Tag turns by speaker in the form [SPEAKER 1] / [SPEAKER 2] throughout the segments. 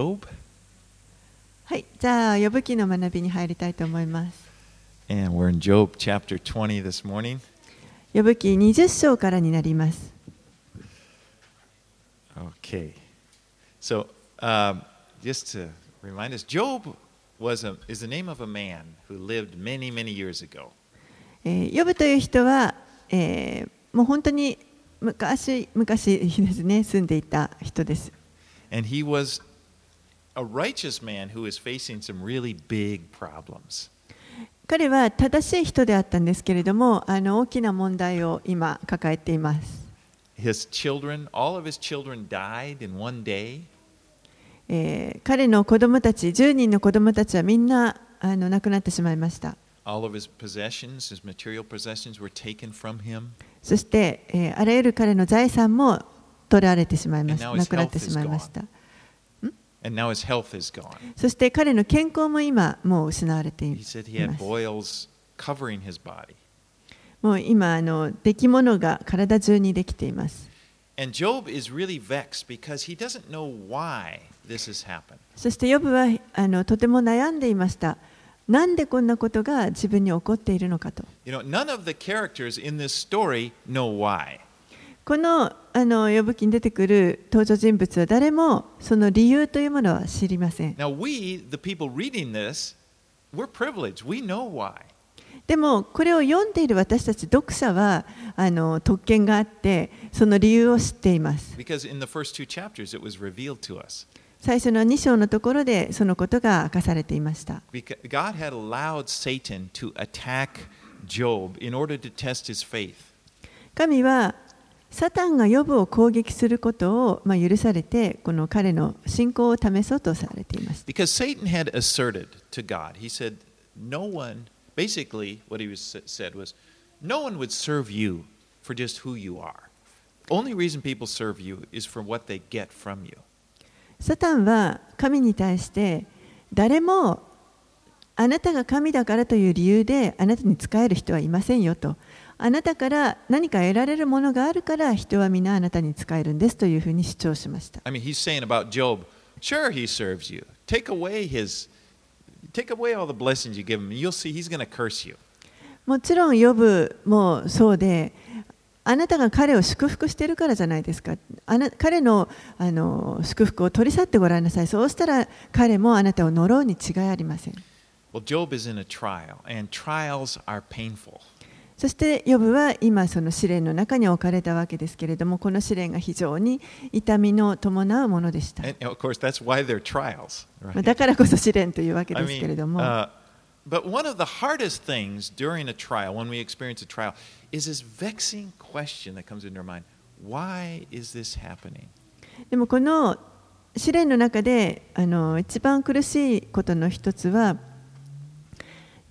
[SPEAKER 1] はい、じゃあ、呼ぶ記の学びに入りたいと思います。
[SPEAKER 2] and we're in Job chapter 20 this morning.
[SPEAKER 1] 呼ぶ記20章からになります。
[SPEAKER 2] Okay. So, um, just to remind us, Job was a, is the name of a man who lived many, many years ago.
[SPEAKER 1] えー、呼ぶという人は、えーもう本当に昔昔ですね、住んでいた人です。
[SPEAKER 2] And he was a righteous man who was facing some really big problems.
[SPEAKER 1] 彼は正しい人であったんですけれども、あの大きな問題を今抱えています。
[SPEAKER 2] His children, all of his children died in one day.
[SPEAKER 1] えー彼の子供たち、10人の子供たちはみんなあの亡くなってしまいました。
[SPEAKER 2] All of his possessions, his material possessions, were taken from him.
[SPEAKER 1] そして、えーあらゆる彼の財産も取られてしまいました。なくなって
[SPEAKER 2] is
[SPEAKER 1] しまいました。
[SPEAKER 2] And now his health is gone.
[SPEAKER 1] そして彼の健康も今もう失われてい
[SPEAKER 2] る。
[SPEAKER 1] もう今あの出来物が体中にできています。そしてヨブはあのとても悩んでいました。なんでこんなことが自分に起こっているのかと。このあの呼ぶ気出てくる登場人物は誰もその理由というものは知りません。でもこれを読んでいる私たち読者はあの特権があってその理由を知っています。最初の2章のところでそのことが明かされていました。神はサタンがヨブを攻撃することを、まあ、許されてこの彼の信仰を試そうとされています。
[SPEAKER 2] Because Satan had asserted to God, he said, no one, basically, what he was, said was, no one would serve you for just who you are. Only reason people serve you is for what they get from you.
[SPEAKER 1] サタンは神に対して誰もあなたが神だからという理由であなたに仕える人はいませんよとあなたから何か得られるものがあるから人は皆あなたに使えるんですというふうに主張しました。もちろん、ヨぶもそうで、あなたが彼を祝福してるからじゃないですか。彼の,あの祝福を取り去ってごらんなさい。そうしたら彼もあなたを呪うに違いありません。
[SPEAKER 2] Well,
[SPEAKER 1] そしてヨブは今その試練の中に置かれたわけですけれどもこの試練が非常に痛みの伴うものでした?だからこそ試練というわけですけれども、
[SPEAKER 2] uh, but one of the hardest things during a trial, when we experience a trial, is this vexing question that comes into our mind why is this happening?
[SPEAKER 1] でもこの試練の中であの一番苦しいことの一つは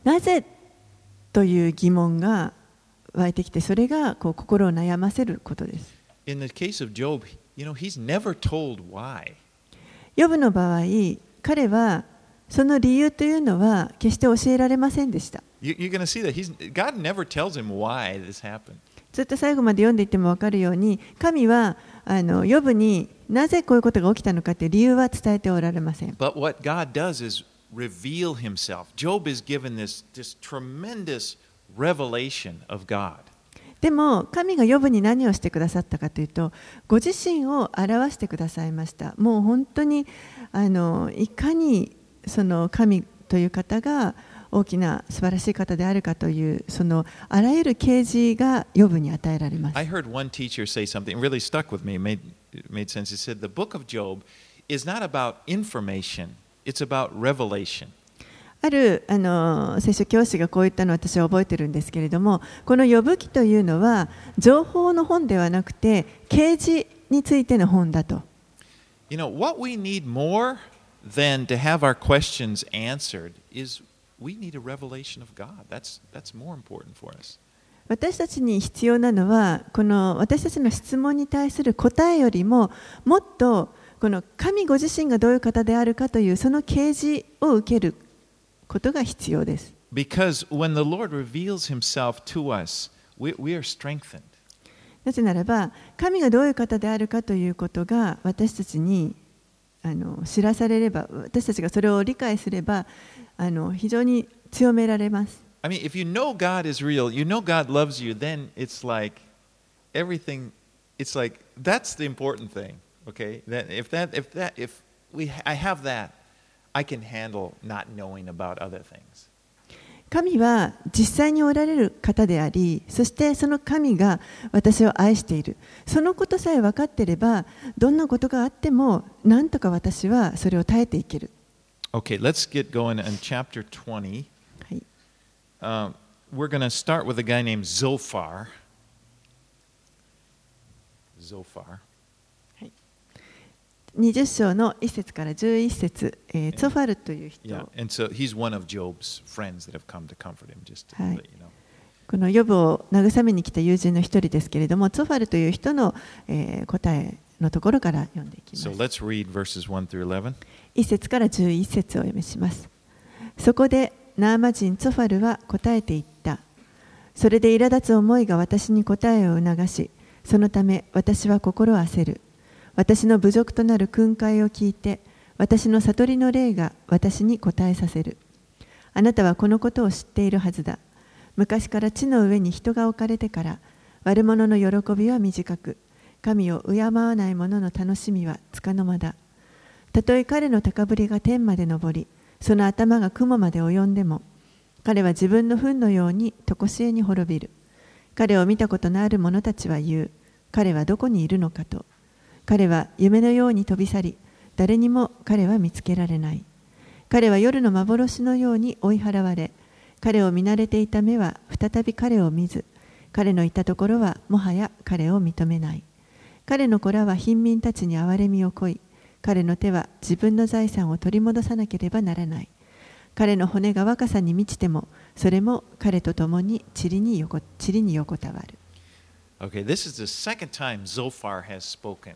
[SPEAKER 1] なぜという疑問が湧いてきてそれがこう心を悩ませることです。ヨブの場合、彼はその理由というのは決して教えられませんでした。ずっと最後まで読んでいても分かるように、神はあのヨブになぜこういうことが起きたのかとい理由は伝えておられません。
[SPEAKER 2] Revelation of God.
[SPEAKER 1] でも神がヨブに何をしてくださったかというとご自身を表してくださいましたもう本当にあのいかにその神という方が大きな素晴らしい方であるかというそのあらゆる啓示がヨブに与えられます
[SPEAKER 2] I heard one teacher say something really stuck with me. Made, made sense. He said, The book of Job is not about information, it's about revelation.
[SPEAKER 1] あるあの聖書教師がこう言ったのを私は覚えてるんですけれどもこの呼ぶ記というのは情報の本ではなくて啓示についての本だと
[SPEAKER 2] You know, what we need more than to have our questions answered is we need a revelation of God. That's, that's more important for us.
[SPEAKER 1] 私たちに必要なのはこの私たちの質問に対する答えよりももっとこの神ご自身がどういう方であるかというその啓示を受けることが必要です。
[SPEAKER 2] Because when the Lord reveals himself to us, we, we are strengthened.
[SPEAKER 1] なぜならば神がどういう方であるかということが私たちにあの知らされれば私たちがそれを理解すればあの非常に強められます。
[SPEAKER 2] I mean, if you know God is real, you know God loves you, then it's like everything. It's like that's the important thing. Okay, that if that if that if we I have that, I can handle not knowing about other things.
[SPEAKER 1] 神は実際におられる方でありそしてその神が私を愛しているそのことさえ分かっていればどんなことがあってもなんとか私はそれを耐えていける、
[SPEAKER 2] Okay, let's get going in chapter 20.
[SPEAKER 1] はい、
[SPEAKER 2] Um, we're going to start with a guy named Zophar. Zophar.
[SPEAKER 1] 20章の1節から11節、えーツォファルという人、
[SPEAKER 2] Yeah, and so he's one of Job's friends that have come to comfort him, just to
[SPEAKER 1] Hi.
[SPEAKER 2] let you know.
[SPEAKER 1] このヨブを慰めに来た友人の一人ですけれどもツォファルという人の、えー答えのところから読んでいきます
[SPEAKER 2] So。let's read verses 1 through 11.
[SPEAKER 1] 1節から11節をお読みします。そこでナーマ人ツォファルは答えていった。それで苛立つ思いが私に答えを促し、そのため私は心焦る。私の侮辱となる訓戒を聞いて、私の悟りの霊が私に答えさせる。あなたはこのことを知っているはずだ。昔から地の上に人が置かれてから、悪者の喜びは短く、神を敬わない者の楽しみはつかの間だ。たとえ彼の高ぶりが天まで上り、その頭が雲まで及んでも、彼は自分の糞のように常しえに滅びる。彼を見たことのある者たちは言う。彼はどこにいるのかと。彼は夢のように飛び去り、誰にも彼は見つけられない。彼は夜の幻のように追い払われ、彼を見慣れていた目は再び彼を見ず、彼のいたところはもはや彼を認めない。彼の子らは貧民たちに憐れみをこい、彼の手は自分の財産を取り戻さなければならない。彼の骨が若さに満ちても、それも彼と共に塵に横塵に横たわる。
[SPEAKER 2] Okay, this is the second time Zophar has spoken.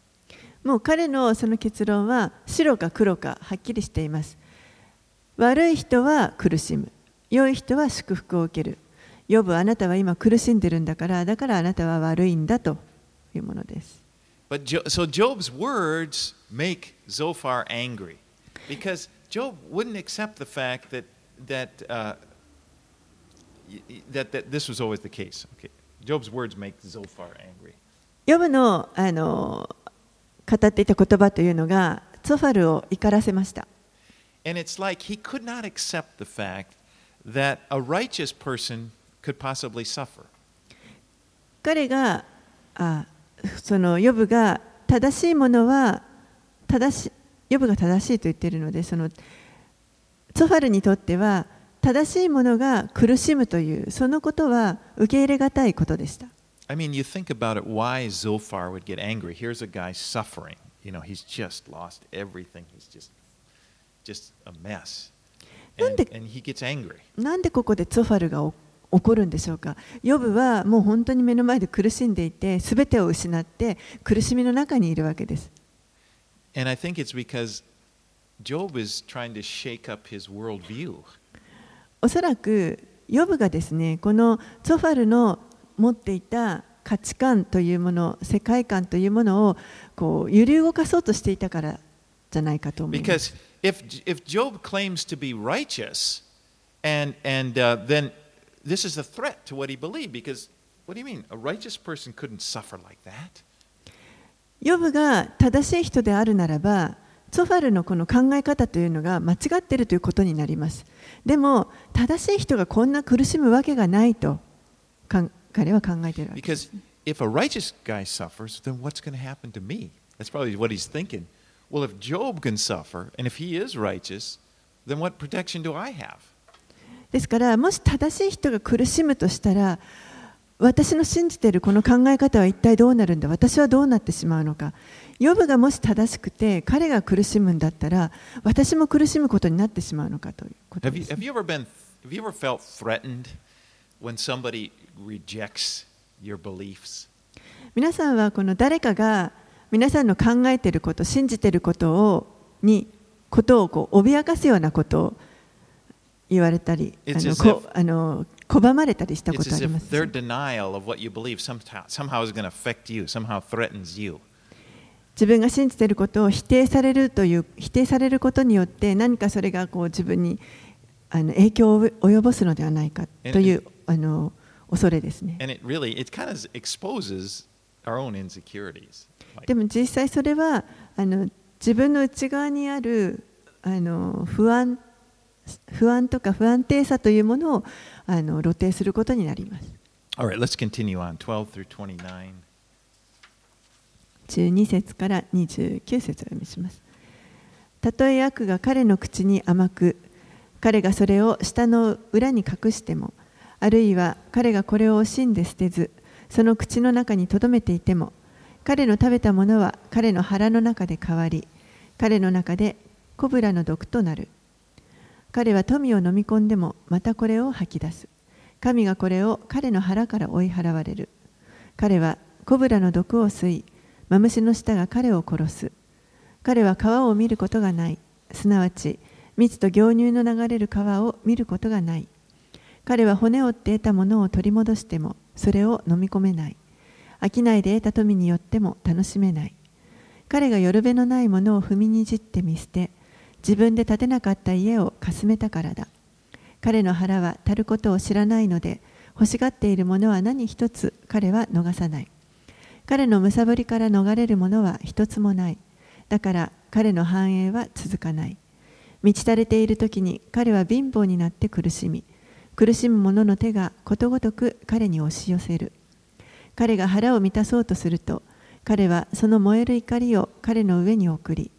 [SPEAKER 1] もう彼のその結論は白か黒かはっきりしています。悪い人は苦しむ。良い人は祝福を受ける。ヨブあなたは今苦しんでるんだから、だからあなたは悪いんだというものです。
[SPEAKER 2] But so Job's words make Zophar angry because Job wouldn't accept the fact that that uh, that, that this was always the case. Okay, Job's words make Zophar angry.
[SPEAKER 1] ヨブのあの語っていた言葉というのが、ツォファルを怒らせました。
[SPEAKER 2] And it's like he could not accept the fact that a righteous person could possibly suffer.
[SPEAKER 1] 彼があそのヨブが正しいものは正しヨブが正しいと言っているのでそのツォファルにとっては正しいものが苦しむというそのことは受け入れがたいことでした
[SPEAKER 2] I mean, you think about it, why Zophar would get angry. Here's a guy suffering. You know, he's just lost everything. He's just just a mess. And, and he gets angry.
[SPEAKER 1] なんでここでツォファルがお起こるんでしょうかヨブはもう本当に目の前で苦しんでいて全てを失って苦しみの中にいるわけです
[SPEAKER 2] And I think it's because Job is trying to shake up his worldview.
[SPEAKER 1] おそらくヨブがですねこのツォファルの持っていた価値観というもの世界観というものをこう揺り動かそうとしていたからじゃないかと思います
[SPEAKER 2] if, if Job claims to be righteous, and, and uh, then this is a threat to what he believed, because what do you mean? A righteous person couldn't suffer like that.
[SPEAKER 1] ヨブが正しい人であるならばツォファルのこの考え方というのが間違っているということになりますでも正しい人がこんな苦しむわけがないと彼は考えてるわけ。です。から、もし正しい人が苦しむとしたら、私の信じてるこの考え方は一体どうなるんだ？私はどうなってしまうのか？ヨブがもし正しくて彼が苦しむんだったら私も苦しむことになってしまうのかということ、
[SPEAKER 3] rejects your beliefs?
[SPEAKER 1] 皆さんはこの誰かが皆さんの考えていること信じていることをにことをこう脅かすようなことを言われたりあのこあの拒まれたりしたことあります
[SPEAKER 2] their denial of what you believe somehow, somehow is going to affect you, somehow threatens you.
[SPEAKER 1] 自分が信じていることを否定されるという否定されることによって何かそれがこう自分にあの影響を及ぼすのではないかというあの恐れですね。
[SPEAKER 2] It really, it kind of
[SPEAKER 1] でも実際それはあの自分の内側にあるあの不安不安とか不安定さというものをあの露呈することになります。
[SPEAKER 2] all right, let's continue on. 12 through 29.
[SPEAKER 1] 12節から29節を読みします。たとえ悪が彼の口に甘く、彼がそれを舌の裏に隠しても、あるいは彼がこれを惜しんで捨てず、その口の中に留めていても、彼の食べたものは彼の腹の中で変わり、彼の中でコブラの毒となる。彼は富を飲み込んでもまたこれを吐き出す。神がこれを彼の腹から追い払われる。彼はコブラの毒を吸い、マムシの舌が彼を殺す。彼は川を見ることがない。すなわち、蜜と牛乳の流れる川を見ることがない。彼は骨を折って得たものを取り戻しても、それを飲み込めない。商いで得た富によっても楽しめない。彼がよるべのないものを踏みにじって見捨て、自分で建てなかった家をかすめたからだ。彼の腹は足ることを知らないので、欲しがっているものは何一つ彼は逃さない。彼のむさぼりから逃れるものは一つもない。だから彼の繁栄は続かない。満ち足れている時に彼は貧乏になって苦しみ、苦しむ者の手がことごとく彼に押し寄せる。彼が腹を満たそうとすると、彼はその燃える怒りを彼の上に送り、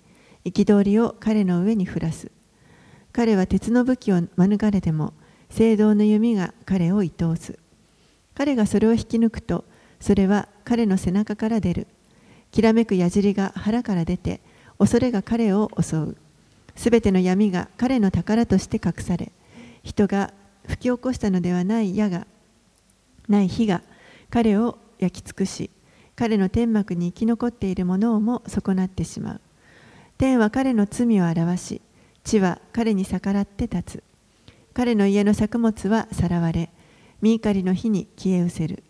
[SPEAKER 1] 憤りを彼の上に降らす。彼は鉄の武器を免れても、聖堂の弓が彼を愛おす。彼がそれを引き抜くと、それは彼の背中から出る。きらめく矢尻が腹から出て、恐れが彼を襲う。すべての闇が彼の宝として隠され、人が吹き起こしたのではない矢が、ない火が彼を焼き尽くし、彼の天幕に生き残っているものをも損なってしまう。天は彼の罪を表し、地は彼に逆らって立つ。彼の家の作物はさらわれ、身怒りの火に消え失せる。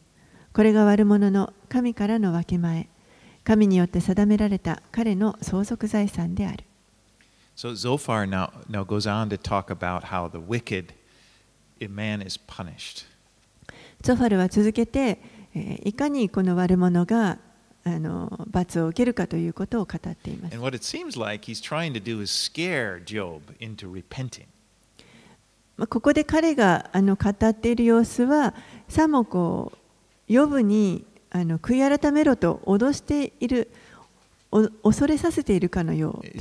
[SPEAKER 1] これが悪者の神からの分け前、神によって定められた彼の相続財産である。
[SPEAKER 2] So Zophar now, now goes on to talk about how the wicked in man is punished.
[SPEAKER 1] ゾファルは続けて、えーいかにこの悪者があの罰を受けるかということを語っています。
[SPEAKER 2] And what it seems like he's trying to do is scare Job into repenting.
[SPEAKER 1] まあここで彼があの語っている様子は、さもこう、ヨブにあの悔い改めろと脅している、お恐れさせているかのようです。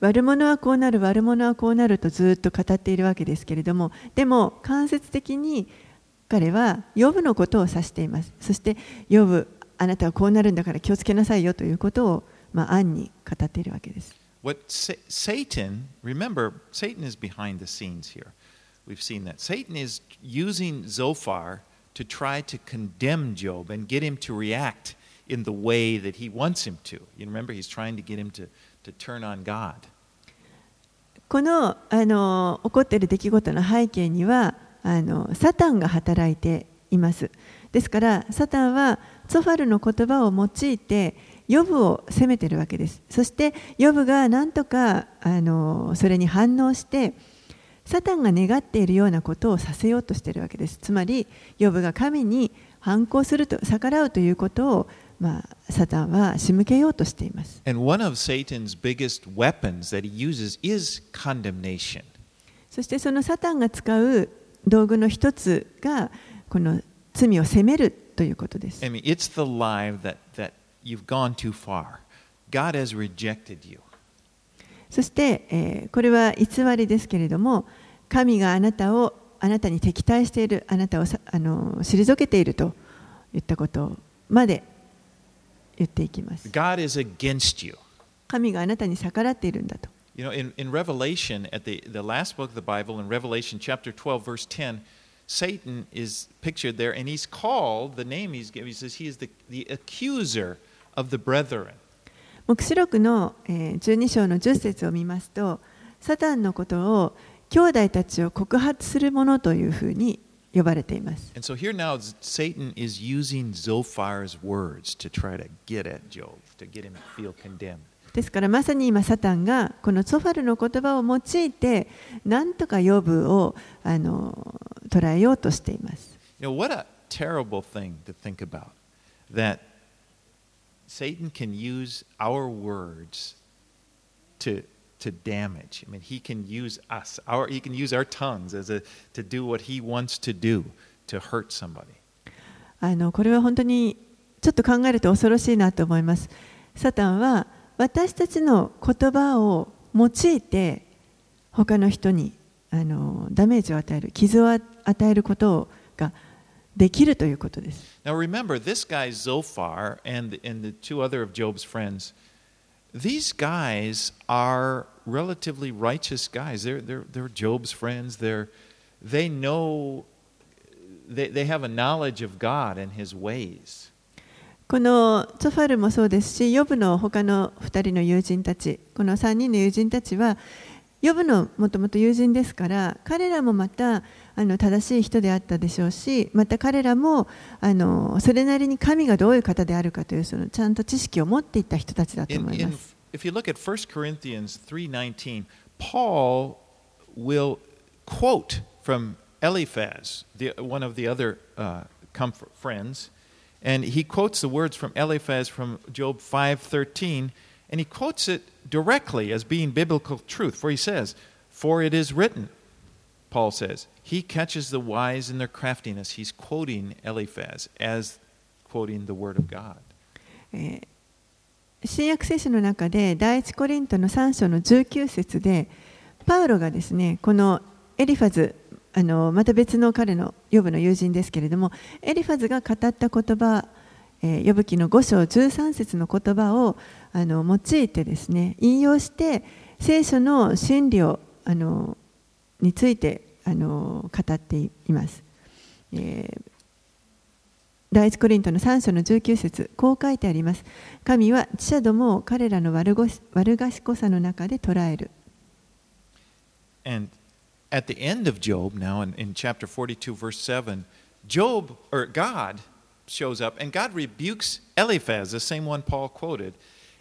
[SPEAKER 1] 悪者はこうなる、悪者はこうなるとずっと語っているわけですけれども、でも間接的に彼は、呼ぶのことを指しています。そして、呼ぶ、あなたはこうなるんだから気をつけなさいよということを、まあ、暗に語っているわけです。
[SPEAKER 2] What Sa- Satan, remember, Satan is behind the scenes here. We've seen that. Satan is using Zophar to try to condemn Job and get him to react in the way that he wants him to. You remember, he's trying to get him to, to turn on God.
[SPEAKER 1] このあの起こっている出来事の背景にはあのサタンが働いています。ですからサタンはゾファルの言葉を用いて ヨブを責めているわけです。そしてヨブが何とかあのそれに反応してサタンが願っているようなことをさせようとしているわけです。つまりヨブが神に反抗すると逆らうということを、まあ、サタンは仕向けようとしています。
[SPEAKER 2] And one of Satan's biggest weapons that he uses is condemnation.
[SPEAKER 1] そしてそのサタンが使う道具の一つがこの罪を責めるということです
[SPEAKER 2] I。mean, it's the lie that, that you've gone too far, God has rejected you.
[SPEAKER 1] そして、えーこれは偽りですけれども神があなたをあなたに敵対しているあなたをさあの退けていると言ったことまで言っていきます
[SPEAKER 2] God is against you.
[SPEAKER 1] 神があなたに逆らっているんだと
[SPEAKER 2] You know, in, in Revelation, at the, the last book of the Bible, in Revelation chapter 12, verse 10, Satan is pictured there, and he's called, the name he's given, he says he is the, the accuser of of the
[SPEAKER 1] 目視録の十二章の十節を見ますと、サタンのことを兄弟たちを告発するものというふうに呼ばれています。
[SPEAKER 2] So、
[SPEAKER 1] ですから、まさに今、サタンがこのソファルの言葉を用いて、何とか呼ぶを捉えようとしています。
[SPEAKER 2] Satan can use our words to, to damage. I mean, he can use us, our, he can use our tongues as a, to do what he wants to do to hurt somebody.
[SPEAKER 1] あのこれは本当にちょっと考えると恐ろしいなと思いますサタンは私たちの言葉を用いて他の人にあのダメージを与える傷を与えることができるということです
[SPEAKER 2] Now remember, this guy Zophar and, and the two other of Job's friends, these guys are relatively righteous guys. They're, they're, they're Job's friends. They're, they know, they, they have a knowledge of God and his ways.
[SPEAKER 1] このツォファルもそうですし、ヨブの他の2人の友人たち、この3人の友人たちは、ヨブのもともと友人ですから、彼らもまたあの正しい人であったでしょうし、また彼らもあのそれなりに神がどういう方であるかというそのちゃんと知識を持っていった人たちだと思いま
[SPEAKER 2] in,
[SPEAKER 1] す。
[SPEAKER 2] if you look at 1 Corinthians 3.19, Paul will quote from Eliphaz, the, one of the other uh, comfort friends, and he quotes the words from Eliphaz from Job 5.13, and he quotes it directly as being biblical truth, for he says, For it is written, Paul says, he catches the wise in their craftiness. He's quoting Eliphaz as quoting the word of God.
[SPEAKER 1] え新約聖書の中で第一コリントの3章の19節でパウロがですねこのエリファズあのまた別の彼のヨブの友人ですけれどもエリファズが語った言葉、えーヨブ記の5章13節の言葉をあの用いてですね引用して聖書の真理をあのについてあの語っています。えー第一コリントの3章の19節こう書いてあります。神は知者どもを彼らの悪ごし悪賢さの中で捉える。
[SPEAKER 2] And at the end of Job, now in, in chapter 42, verse 7, Job, or God, shows up and God rebukes Eliphaz, the same one Paul quoted,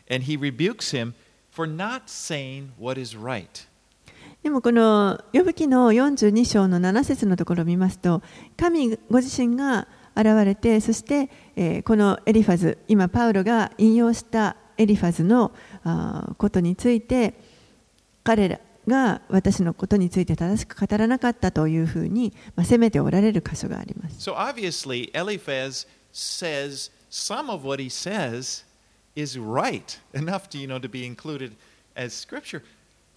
[SPEAKER 2] and he rebukes him for not saying what is right.
[SPEAKER 1] でもこの呼ぶ記の42章の7節のところを見ますと神ご自身が現れてそして、えーこのエリファズ今パウロが引用したエリファズのことについて彼らが私のことについて正しく語らなかったというふうに、まあ、責めておられる箇所があります。
[SPEAKER 2] So obviously, Eliphaz says some of what he says is right enough to, you know, to be included as scripture,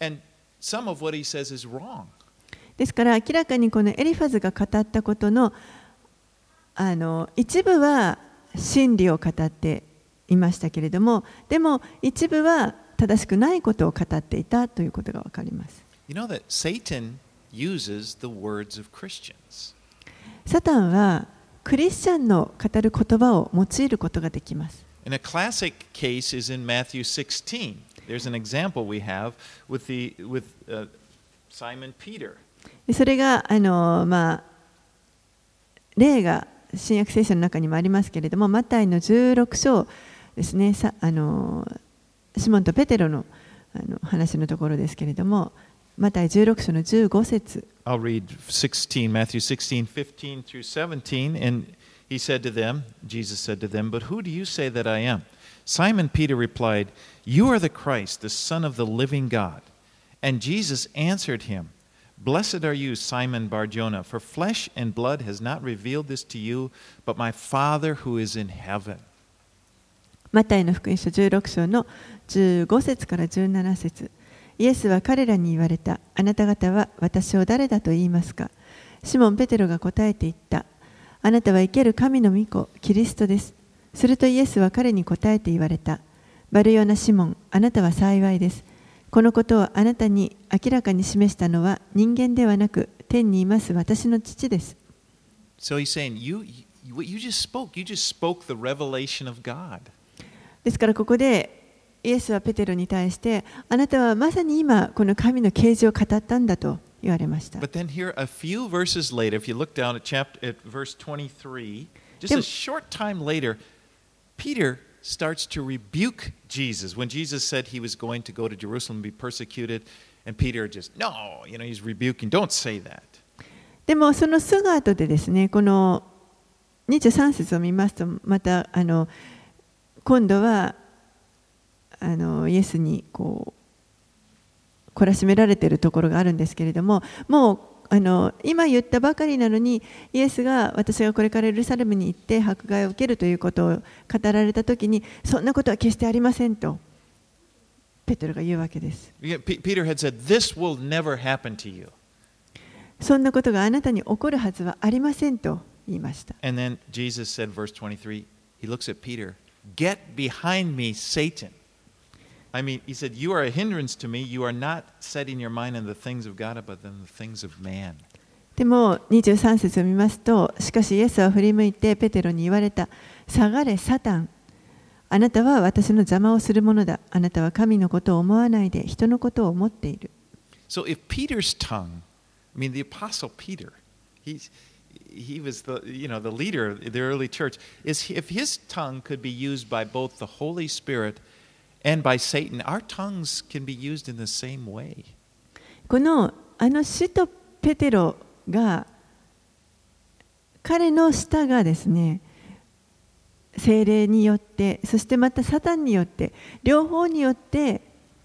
[SPEAKER 2] and some of what he says is wrong.
[SPEAKER 1] ですから明らかにこのエリファズが語ったことのあの一部は真理を語っていましたけれどもでも一部は正しくないことを語っていたということがわかります。
[SPEAKER 2] You know that Satan uses the words of Christians.
[SPEAKER 1] サタンはクリスチャンの語る言葉を用いることができます。
[SPEAKER 2] And a classic case is in Matthew 16. There's an example we have with, the, with uh, Simon Peter.
[SPEAKER 1] でそれがあの、まあ、例が新約聖書の中にもありますけれどもマタイの16章ですねさあのシモンとペテロのあの話のところですけれどもマタイ16章の15節
[SPEAKER 2] I'll read 16, Matthew 16, 15 through 17. And he said to them, Jesus said to them, But who do you say that I am? Simon Peter replied, You are the Christ, the Son of the living God. And Jesus answered him, Blessed are you, Simon Barjona, for flesh and blood has not revealed this to you, but my Father who is in heaven.
[SPEAKER 1] マタイの福音書16章の15節から17節イエスは彼らに言われた。あなた方は私を誰だと言いますかシモン・ペテロが答えて言った。 あなたは生ける神の御子、キリストです。するとイエスは彼に答えて言われた。バルヨナ・シモン、あなたは幸いです。このことをあなたに明らかに示したのは人間ではなく天にいます私の父です。
[SPEAKER 2] So he's saying, you, you, you just spoke, you just spoke the revelation of God.
[SPEAKER 1] ですからここでイエスはペテロに対してあなたはまさに今この神の啓示を語ったんだと言われました。
[SPEAKER 2] But then here a few verses later, if you look down at chapter at verse 23, just a short time later, Peter starts to rebuke Jesus when Jesus said he was going to go to Jerusalem and be persecuted, and Peter just no, you know, he's rebuking, don't say that.
[SPEAKER 1] でもそのすぐ後でですね、この23節を見ますとまたあの今度はあのイエスにこう 懲らしめられているところがあるんですけれどももうあの今言ったばかりなのにイエスが私がこれからエルサレムに行って迫害を受けるということを語られたときにそんなことは決してありませんとペテロが言うわけです。そんなことがあなたに起こるはずはありませんと言いました。
[SPEAKER 2] And then Jesus said, verse 23, he looks at Peter, Get behind me, Satan. I mean, he said, You are a hindrance to me. You are not setting your mind on the things of God, but on the things of man.
[SPEAKER 1] でも23節を見ますと、しかしイエスは振り向いてペテロに言われた。下がれ、サタン。あなたは私の邪魔をするものだ。あなたは神のことを思わないで人のことを思っている。
[SPEAKER 2] So if Peter's tongue, I mean, the apostle Peter, he's, he was the, you know, the leader of the early church, is if his tongue could be used by both the Holy Spirit and by Satan, our tongues can be used in the same way.
[SPEAKER 1] このあの使徒ペテロが彼の舌がですね精霊によってそしてまたサタンによって両方によって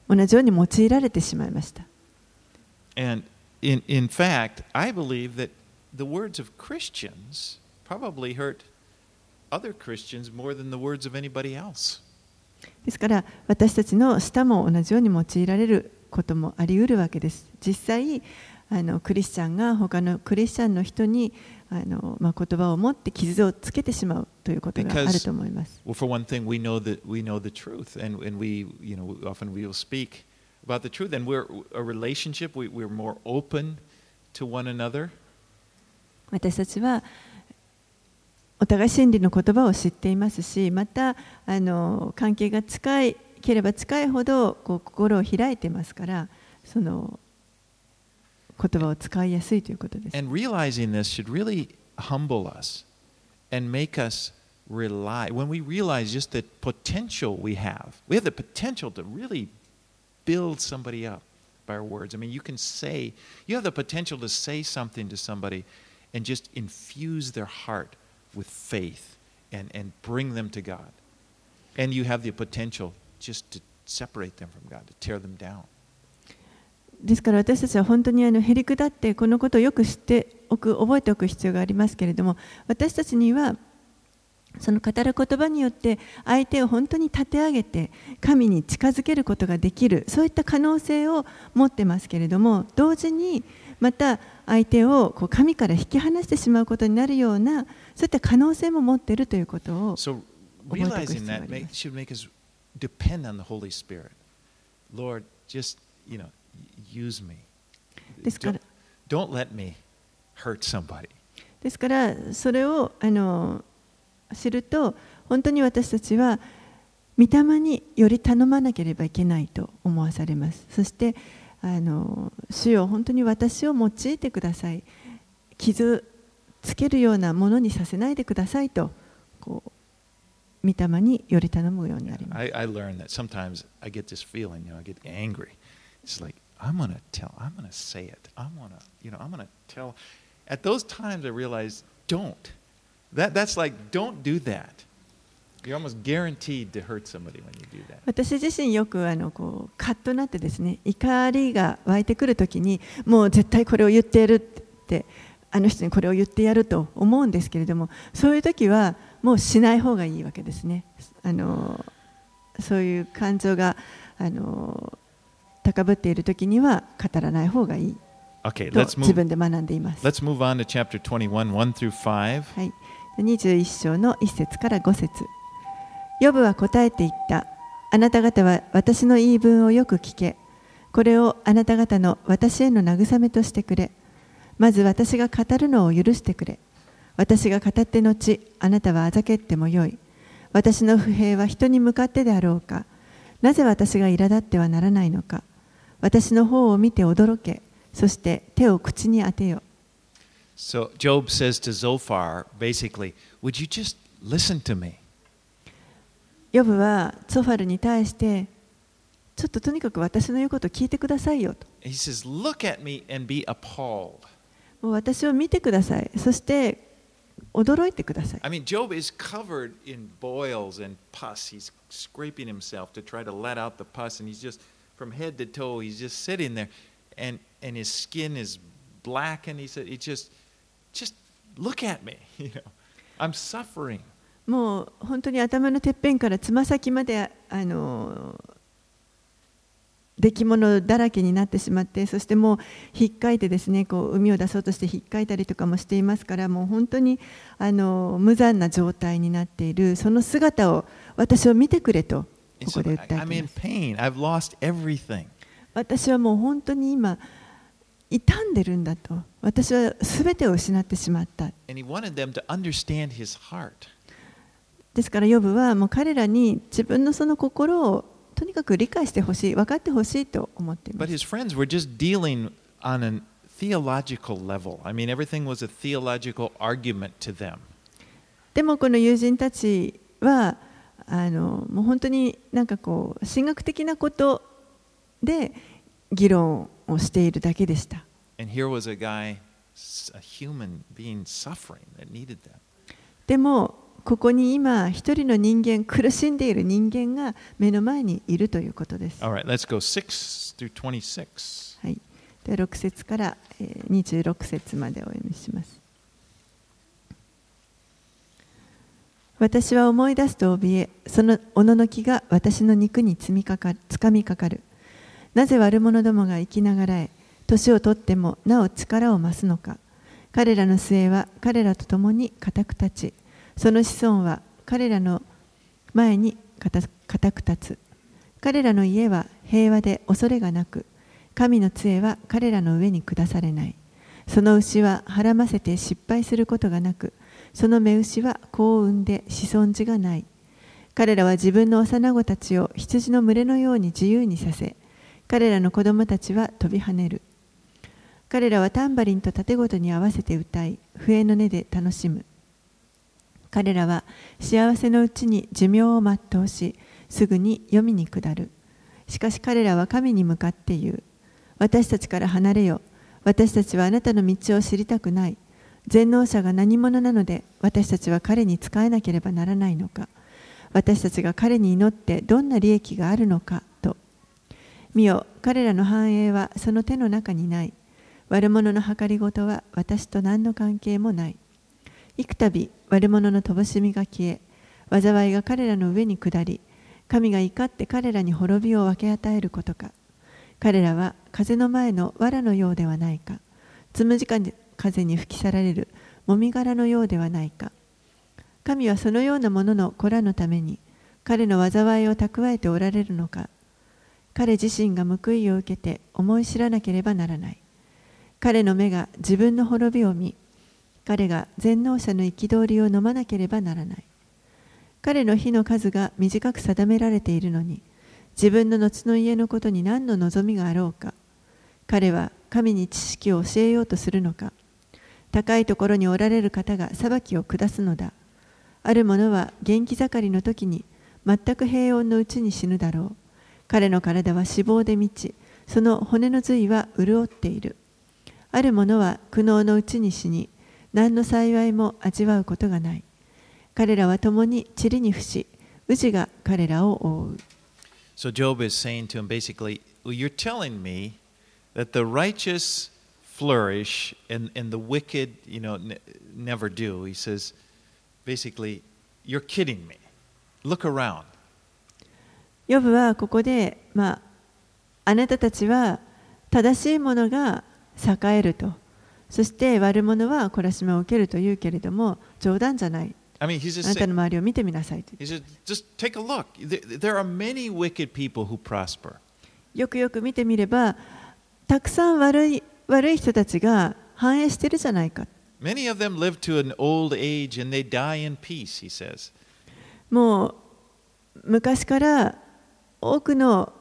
[SPEAKER 1] 同じように用いられてしまいました。
[SPEAKER 2] And in, in fact, I believe that the words of Christians probably hurt other Christians more than the words of anybody else.
[SPEAKER 1] ですから私たちの舌も同じように用いられることもあり得るわけです。実際あのクリスチャンが他のクリスチャンの人にあの、まあ、言葉を持って傷をつけてしまうということがあると思います。
[SPEAKER 2] Well, for one thing, we know that we know the truth, and, and we, you know, often we will speak about the truth, and we're a relationship, we, we're more open to one another.
[SPEAKER 1] 私たちはお互い真理の言葉を知っていますしまたあの関係が近いければ近いほどこう心を開いてますからその言葉を使いやすいということです。
[SPEAKER 2] And realizing this should really humble us and make us rely. When we realize just the potential we have, we have the potential to really build somebody up by our words. I mean, you can say, you have the potential to say something to somebody and just infuse their heart with faith and, and bring them to God. And you have the potential just to separate them from God, to tear them down.
[SPEAKER 1] ですから私たちは本当にあのへりくだってこのことをよく知っておく覚えておく必要がありますけれども私たちにはその語る言葉によって相手を本当に立て上げて神に近づけることができるそういった可能性を持ってますけれども同時にまた相手をこう神から引き離してしまうことになるようなそういった可能性も持っているということを覚えておく必要があります。
[SPEAKER 2] Lord, just, you know, use me.
[SPEAKER 1] ですから
[SPEAKER 2] don't, don't let me hurt somebody.
[SPEAKER 1] ですからそれをあの知ると本当に私たちは御霊により頼まなければいけないと思わされます。そしてあの主よ本当に私を用いてください傷つけるようなものにさせないでくださいとこう御霊により頼むようになります。I, I learned that sometimes I get this feeling, you know, I get angry. It's like, I'm going to tell, I'm going to say it. I'm going to, you know, I'm going to tell. At those times I realize, don't. That, that's like, don't do that. 私自身よくあのこうカッとなってですね怒りが湧いてくるときにもう絶対これを言ってやるってあの人にこれを言ってやると思うんですけれどもそういう時はもうしない方がいいわけですね。あのそういう感情があの高ぶっている時には語らない方がいい
[SPEAKER 2] Okay,
[SPEAKER 1] と自.分で学んでいます。
[SPEAKER 2] Let's move on to chapter 21, 1 through 5.
[SPEAKER 1] はい、21章の1節から5節ヨブは答えて言った。あなた方は私の言い分をよく聞け。これをあなた方の私への慰めとしてくれ。まず私が語るのを許してくれ。私が語って後、あなたはあざけってもよい。私の不平は人に向かってであろうか。なぜ私が苛立ってはならないのか。私の方を見て驚け。そして手を口に当てよ。
[SPEAKER 2] So Job says to Zophar, basically, would you just listen to me?
[SPEAKER 1] ヨブはゾファルに対してちょっととにかく私の言うことを聞いてくださいよと
[SPEAKER 2] He says, look at me and be appalled.
[SPEAKER 1] もう私を見てくださいそして驚いてください
[SPEAKER 2] I mean, Job is covered in boils and pus. He's scraping himself to try to let out the pus, and he's just from head to toe, he's just sitting there, and, and his skin is black, and he said, he just, just look at me. You know, I'm suffering.
[SPEAKER 1] もう本当に頭のてっぺんからつま先まであの出来物だらけになってしまってそしてもう引っかいてですねこう海を出そうとして引っかいたりとかもしていますからもう本当にあの無残な状態になっているその姿を私を見てくれとここで訴えてい.私はもう本当に今傷んでるんだと。私は全てを失ってしまったですからヨブはもう彼らに自分のその心をとにかく理解してほしい分かってほしいと思っていま
[SPEAKER 2] But
[SPEAKER 1] す
[SPEAKER 2] his friends were just dealing on a theological level. I mean, everything was a theological argument to them.
[SPEAKER 1] でもこの友人たちはあのもう本当になんかこう神学的なことで議論をしているだけでした
[SPEAKER 2] And here was a guy, a human being suffering that needed them.
[SPEAKER 1] でもここに今一人の人間苦しんでいる人間が目の前にいるということです
[SPEAKER 2] All right, let's go 6 through 26.
[SPEAKER 1] はい、では6節からえー26節までお読みします。私は思い出すと怯え、そのおののきが私の肉に積みかかるつかみかかる。なぜ悪者どもが生きながらえ、年を取ってもなお力を増すのか。彼らの末は彼らと共に固く立ち、その子孫は彼らの前に固く立つ。彼らの家は平和で恐れがなく、神の杖は彼らの上に下されない。その牛は孕ませて失敗することがなく、その目牛は子を産んで子孫児がない。彼らは自分の幼子たちを羊の群れのように自由にさせ、彼らの子供たちは飛び跳ねる。彼らはタンバリンと盾ごとに合わせて歌い、笛の音で楽しむ。彼らは幸せのうちに寿命を全うし、すぐに読みに下る。しかし彼らは神に向かって言う。私たちから離れよ。私たちはあなたの道を知りたくない。全能者が何者なので私たちは彼に仕えなければならないのか。私たちが彼に祈ってどんな利益があるのかと。見よ、彼らの繁栄はその手の中にない。悪者の計りごとは私と何の関係もない。幾度悪者の乏しみが消え、災いが彼らの上に下り、神が怒って彼らに滅びを分け与えることか。彼らは風の前の藁のようではないか。つむじかに風に吹き去られるもみ殻のようではないか。神はそのようなものの子らのために彼の災いを蓄えておられるのか。彼自身が報いを受けて思い知らなければならない。彼の目が自分の滅びを見、彼が全能者の憤りを飲まなければならない。彼の日の数が短く定められているのに、自分の後の家のことに何の望みがあろうか。彼は神に知識を教えようとするのか。高いところにおられる方が裁きを下すのだ。ある者は元気盛りの時に全く平穏のうちに死ぬだろう。彼の体は脂肪で満ち、その骨の髄は潤っている。ある者は苦悩のうちに死に、何の幸いも味わうことがない。彼らは共に塵に伏し、宇治が彼らを覆う。
[SPEAKER 2] So Job is saying to him basically, You're telling me that the righteous flourish and, and the wicked, you know, ne- never do. He says, basically, you're kidding me. Look around.
[SPEAKER 1] ヨブはここで、まあ、あなたたちは正しいものが栄えると。そして悪者は懲らしめを受けるというけれども、冗談じゃない。あなたの周りを見てみなさい。よくよく見てみれば、たくさん悪い,悪い人たちが反映しているじゃないか。もう昔から多くの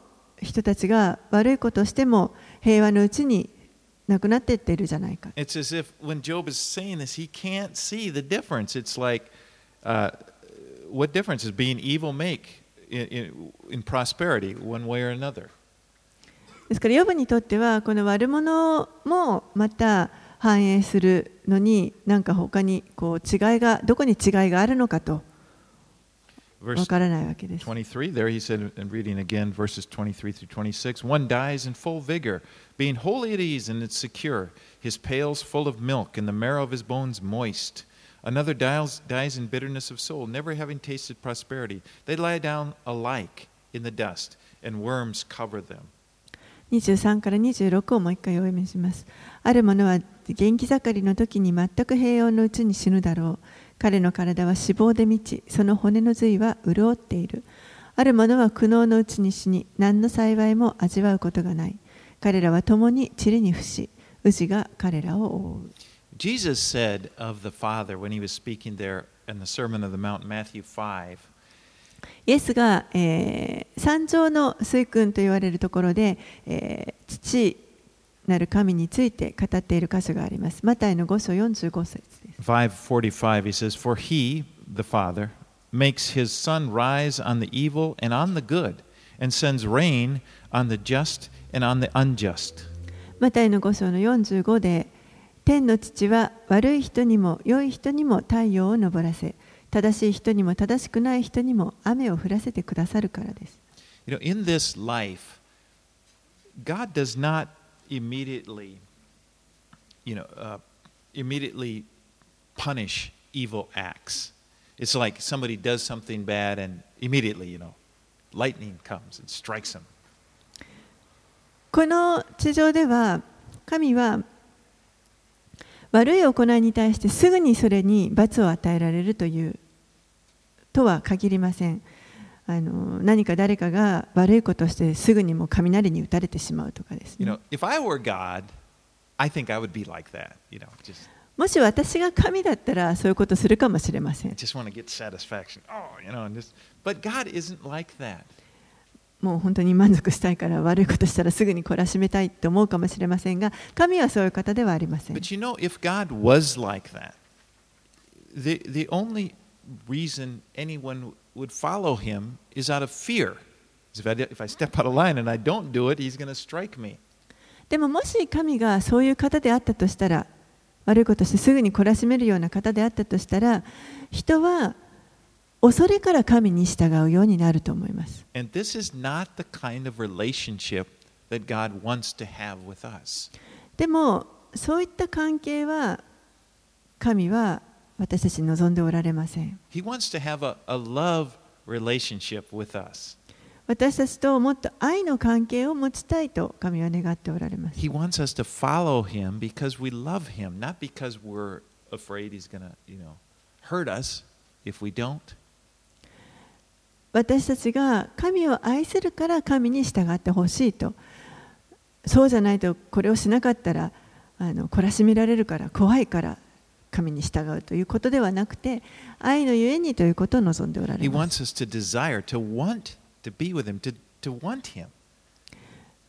[SPEAKER 1] 人たちが悪いことをしても平和のうちになくなっててるじゃないか。ですから、ヨブにとっては、この悪者もまた反映するのに、何か他にこう違いが、どこに違いがあるのかと。
[SPEAKER 2] Verse
[SPEAKER 1] わからないわけです。
[SPEAKER 2] 23, there he said, and reading again verses 23 through 26 One dies in full vigor, being wholly at ease and it's secure, his pails full of milk, and the marrow of his bones moist. Another dies, dies in bitterness of soul, never having tasted prosperity. They lie down alike in the dust, and worms cover them.
[SPEAKER 1] 23から26をもう一回お読みします。ある者は元気盛りの時に全く平穏のうちに死ぬだろう。 彼の体は脂肪で満ち、その骨の髄は潤っている。ある者は苦悩のうちに死に、何の幸いも味わうことがない。彼らは共に塵に伏し、氏が彼らを覆う。
[SPEAKER 2] Jesus said of the Father when he was speaking there in the Sermon of the Mount, Matthew 5,
[SPEAKER 1] イエスが、えー山上の水訓と言われるところで、えー父なる神について語っている箇所があります。マタイの5章45節です。
[SPEAKER 2] 545 he says for he the father makes his sun rise on the evil and on the good and sends rain on the just and on the unjust
[SPEAKER 1] マタイの5章の45で天の父は悪い人にも良い人にも太陽を昇らせ正しい人にも正しくない人にも雨を降らせてくださるからです
[SPEAKER 2] you know in this life god does not immediately you know uh, immediately punish evil acts it's like somebody does something bad and immediately you know lightning comes and strikes them
[SPEAKER 1] この地上では神は悪い行いに対してすぐにそれに罰を与えられるというとは限りませんあの何か誰かが悪いことしてすぐにもう雷に打たれてしまうとかです、もし私が神だったらそういうことするかもしれません。もう本当に満足したいから悪いことしたらすぐに懲らしめたいと思うかもしれませんが、神はそういう方ではありません。
[SPEAKER 2] But you know, if God the only reason anyone would follow him is out of fear. If I, if I step out of line and I don't do it, he's going to strike me.
[SPEAKER 1] でももし神がそういう方であったとしたら悪いことしてすぐに懲らしめるような方であったとしたら人は恐れから神に従うようになると思います
[SPEAKER 2] And this is not the kind of relationship that God wants to have with us.
[SPEAKER 1] でもそういった関係は神は私たち望んでおられません。私たちともっと愛の関係を持ちたいと神は願っておられます。私たちが神を愛するから神に従ってほしいと。そうじゃないとこれをしなかったらあの懲らしめられるから怖いから神に従うということではなくて愛のゆえにということを望んでおられます
[SPEAKER 2] wants us to desire, to want to be with him, to, to want him.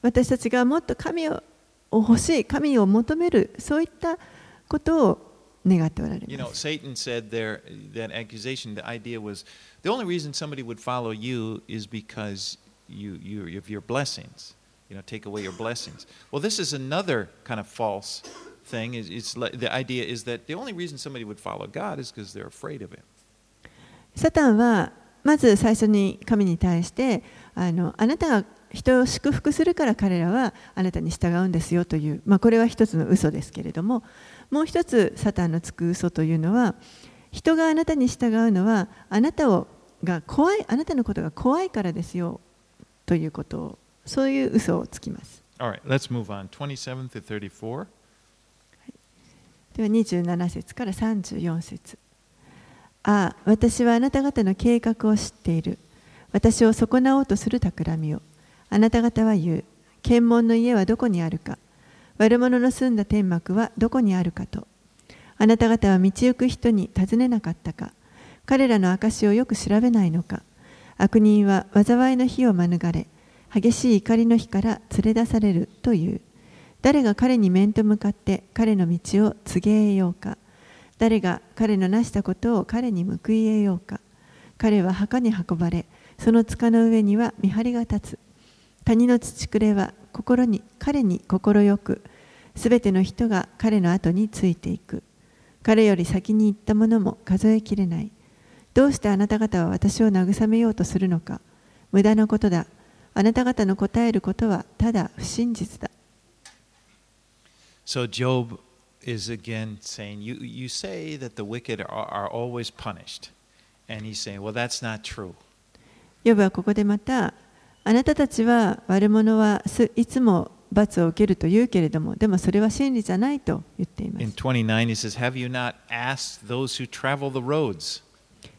[SPEAKER 1] 私たちがもっと神を欲しい神を求めるそういったことを願っておられ
[SPEAKER 2] You
[SPEAKER 1] ま
[SPEAKER 2] know,
[SPEAKER 1] す
[SPEAKER 2] Satan said there, that accusation, the idea was the only reason somebody would follow you is because you, you, of your blessings. You know, take away your blessings. Well, this is another kind of false thing. Is It's, the idea is that the only reason somebody would follow God is because they're afraid of him.
[SPEAKER 1] サタンはまず最初に神に対してあのあなたが人を祝福するから彼らはあなたに従うんですよという、まあ、これは一つの嘘ですけれどももう一つサタンのつく嘘というのは人があなたに従うのはあなたをが怖いあなたのことが怖いからですよということをそういう嘘をつきます
[SPEAKER 2] All right, let's move on. 27 to 34.
[SPEAKER 1] では27節から34節。ああ私はあなた方の計画を知っている。私を損なおうとする企みを。あなた方は言う。検問の家はどこにあるか。悪者の住んだ天幕はどこにあるかと。あなた方は道行く人に尋ねなかったか。彼らの証をよく調べないのか。悪人は災いの日を免れ激しい怒りの日から連れ出されるという。誰が彼に面と向かって彼の道を告げようか。誰が彼の成したことを彼に報い得ようか。彼は墓に運ばれその塚の上には見張りが立つ。谷の土くれは心に彼に快くすべての人が彼の後についていく。彼より先に行った者も数えきれない。どうしてあなた方は私を慰めようとするのか。無駄なことだ。あなた方の答えることはただ不真実だ。
[SPEAKER 2] So Job is again saying, You, you say that the wicked are, are always punished. And he's saying, Well, that's not true.
[SPEAKER 1] ヨブはここでまたあなたたちは悪者はいつも罰を受けると言うけれどもでもそれは真理じゃないと言っていま
[SPEAKER 2] In
[SPEAKER 1] す
[SPEAKER 2] 29, he says, Have you not asked those who travel the roads?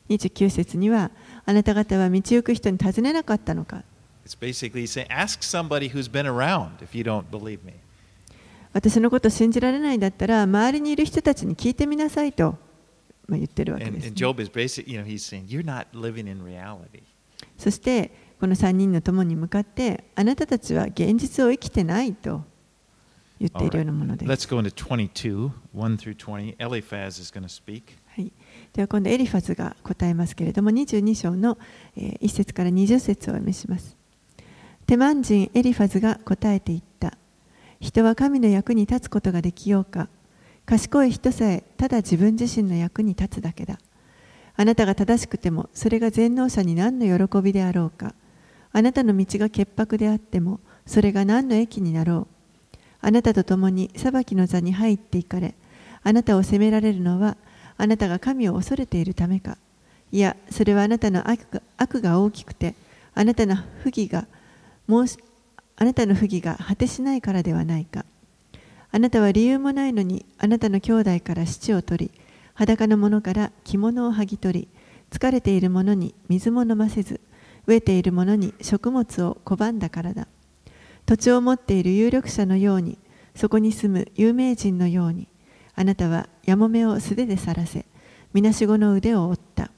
[SPEAKER 1] 29節にはあなた方は道行く人に尋ねなかったのか
[SPEAKER 2] It's basically saying, Ask somebody who's been around if you don't believe me.
[SPEAKER 1] 私のことを信じられないんだったら周りにいる人たちに聞いてみなさいと、まあ、言ってるわけです、
[SPEAKER 2] reality.
[SPEAKER 1] そしてこの3人の友に向かってあなたたちは現実を生きてないと言っているようなものです。
[SPEAKER 2] Let's go into 22, 1 through 20. Eliphaz is going to speak.
[SPEAKER 1] はい、では今度エリファズが答えますけれども22章のえー1節から20節をお読みします。テマン人エリファズが答えて言った。人は神の役に立つことができようか。賢い人さえただ自分自身の役に立つだけだ。あなたが正しくてもそれが全能者に何の喜びであろうか。あなたの道が潔白であってもそれが何の益になろう。あなたと共に裁きの座に入っていかれ、あなたを責められるのはあなたが神を恐れているためか。いや、それはあなたの悪が大きくて、あなたの不義が申しあなたの不義が果てしないからではないか。あなたは理由もないのに、あなたの兄弟から質を取り、裸の者から着物を剥ぎ取り、疲れている者に水も飲ませず、飢えている者に食物を拒んだからだ。土地を持っている有力者のように、そこに住む有名人のように、あなたはやもめを素手で去らせ、みなしごの腕を折った。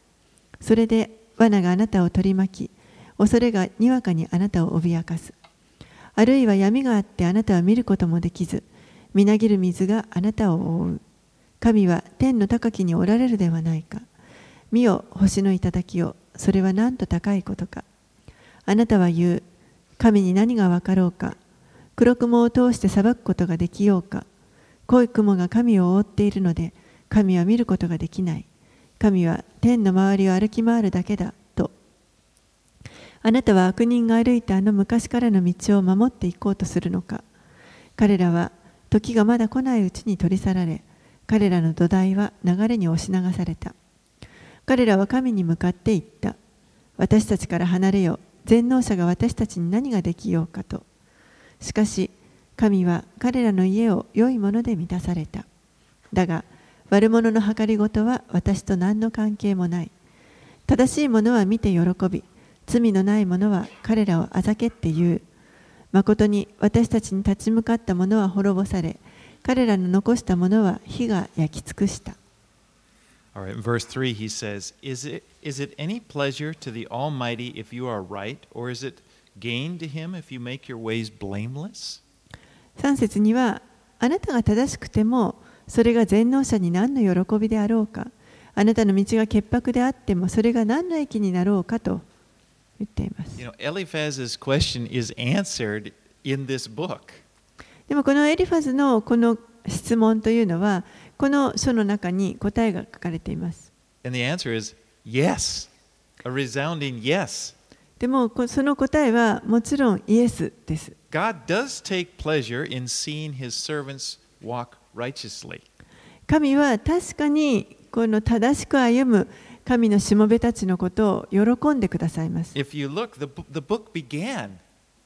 [SPEAKER 1] それで罠があなたを取り巻き、恐れがにわかにあなたを脅かす。あるいは闇があってあなたは見ることもできず、みなぎる水があなたを覆う。神は天の高きにおられるではないか。見よ、星の頂を、それはなんと高いことか。あなたは言う、神に何がわかろうか。黒雲を通して裁くことができようか。濃い雲が神を覆っているので、神は見ることができない。神は天の周りを歩き回るだけだ。あなたは悪人が歩いたあの昔からの道を守っていこうとするのか。彼らは時がまだ来ないうちに取り去られ、彼らの土台は流れに押し流された。彼らは神に向かって言った。私たちから離れよ。全能者が私たちに何ができようかと。しかし、神は彼らの家を良いもので満たされた。だが、悪者の計りごとは私と何の関係もない。正しい者は見て喜び、罪のない者は彼らをあざけって言う。誠に私たちに立ち向かった者は滅ぼされ、彼らの残した者は火が焼き尽くした。
[SPEAKER 2] Right, verse 3, he says, is it, is it any pleasure to the Almighty if you are right, or is it gain to him if you make your ways blameless?
[SPEAKER 1] 3節には、あなたが正しくても、それが全能者に何の喜びであろうか、あなたの道が潔白であっても、それが何の益になろうかと言っています。
[SPEAKER 2] You know, Eliphaz's question is answered in this book.
[SPEAKER 1] でもこのエリファズのこの質問というのは、この書の中に答えが書かれています。
[SPEAKER 2] And the answer is yes, a resounding yes.
[SPEAKER 1] でもこその答えはもちろんイエスです。
[SPEAKER 2] God does take pleasure in seeing his servants walk righteously.
[SPEAKER 1] 神は確かにこの正しく歩む神のしもべたちのことを喜んでくださいます。
[SPEAKER 2] If you look, the, the book began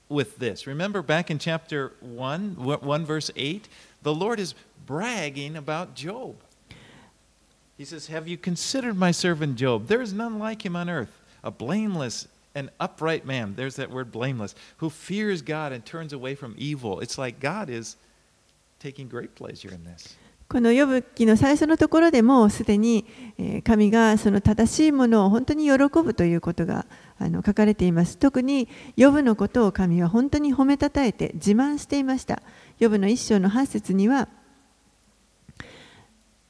[SPEAKER 2] with this. Remember back in chapter 1, 1 verse 8, the Lord is bragging about Job. He says, Have you considered my servant Job? There is none like him on earth, a blameless and upright man. There's that word blameless, who fears God and turns away from evil. It's like God is taking great pleasure in this.
[SPEAKER 1] この呼ぶ記の最初のところでもすでに神がその正しいものを本当に喜ぶということがあの書かれています。特に呼ぶのことを神は本当に褒めたたえて自慢していました。呼ぶの一章の8節には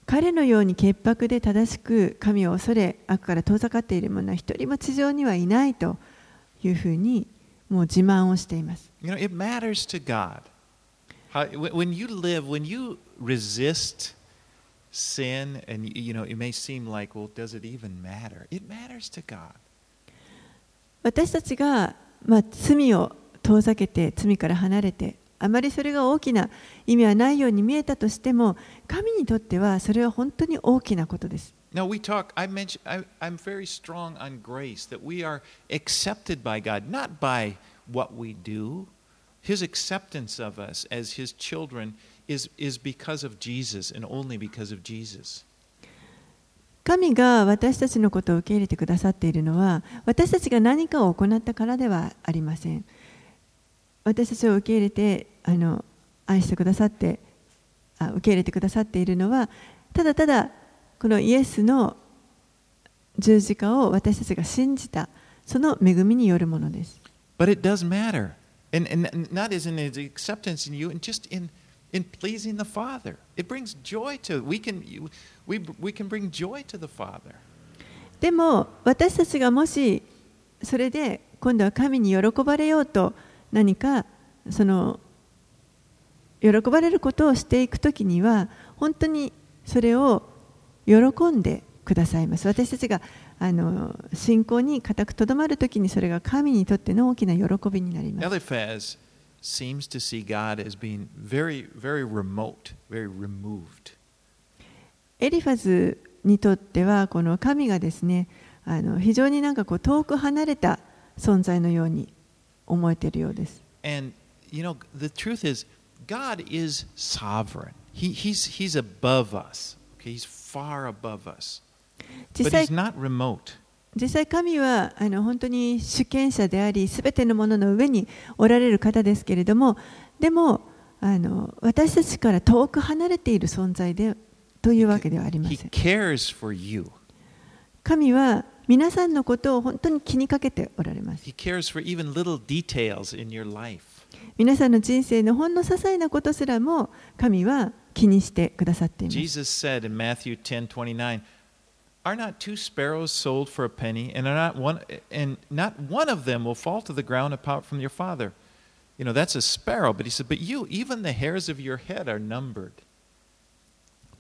[SPEAKER 1] 彼のように潔白で正しく神を恐れ悪から遠ざかっている者は一人も地上にはいないというふうにもう自慢をしています。
[SPEAKER 2] You know, it matters to God. How, when you live, when you resist sin, and you know, it may seem like, well, does it even matter? It matters to God.
[SPEAKER 1] 私たちが、まあ、罪を遠ざけて、罪から離れて、あまりそれが大きな意味はないように見えたとしても、神にとってはそれは本当に大きなことです。
[SPEAKER 2] Now we talk, I mentioned, I, I'm very strong on grace, that we are accepted by God, not by what we do. His acceptance of us as His children is, is because of Jesus and only because of Jesus.
[SPEAKER 1] 神が私たちのことを受け入れてくださっているのは私たちが何かを行ったからではありません。私たちを受け入れてあの愛してくださってあ受け入れてくださっているのはただただこのイエスの十字架を私たちが信じたその恵みによるものです。
[SPEAKER 2] But it does matter. And, and not as in his acceptance in you, and just in in pleasing the Father. It brings joy to we can we we can bring joy to the Father.
[SPEAKER 1] でも私たちがもしそれで今度は神に喜ばれようと何かその喜ばれることをしていくときには本当にそれを喜んでくださいます。私たちがあの信仰に固くとどまるときにそれが神にとっての大きな喜びになります。
[SPEAKER 2] seems to see God as being very, very remote, very removed.
[SPEAKER 1] エリファズにとってはこの神がですねあの非常になんかこう遠く離れた存在のように思えているようです。
[SPEAKER 2] And you know, the truth is, God is sovereign. He, he's, he's above us. Okay? He's far above us. But he's not remote.
[SPEAKER 1] 実際神はあの本当に主権者でありすべてのものの上におられる方ですけれどもでもあの私たちから遠く離れている存在でというわけではありません。神は皆さんのことを本当に気にかけておられます。皆さんの人生のほんの些細なことすらも神は気にしてくださっています。Jesus said in Matthew 10:29
[SPEAKER 2] Are not two sparrows sold for a penny, and are not one and not one of them will fall to the ground apart from your father? You know, that's a sparrow, but he said, But you, even the hairs of your head are numbered.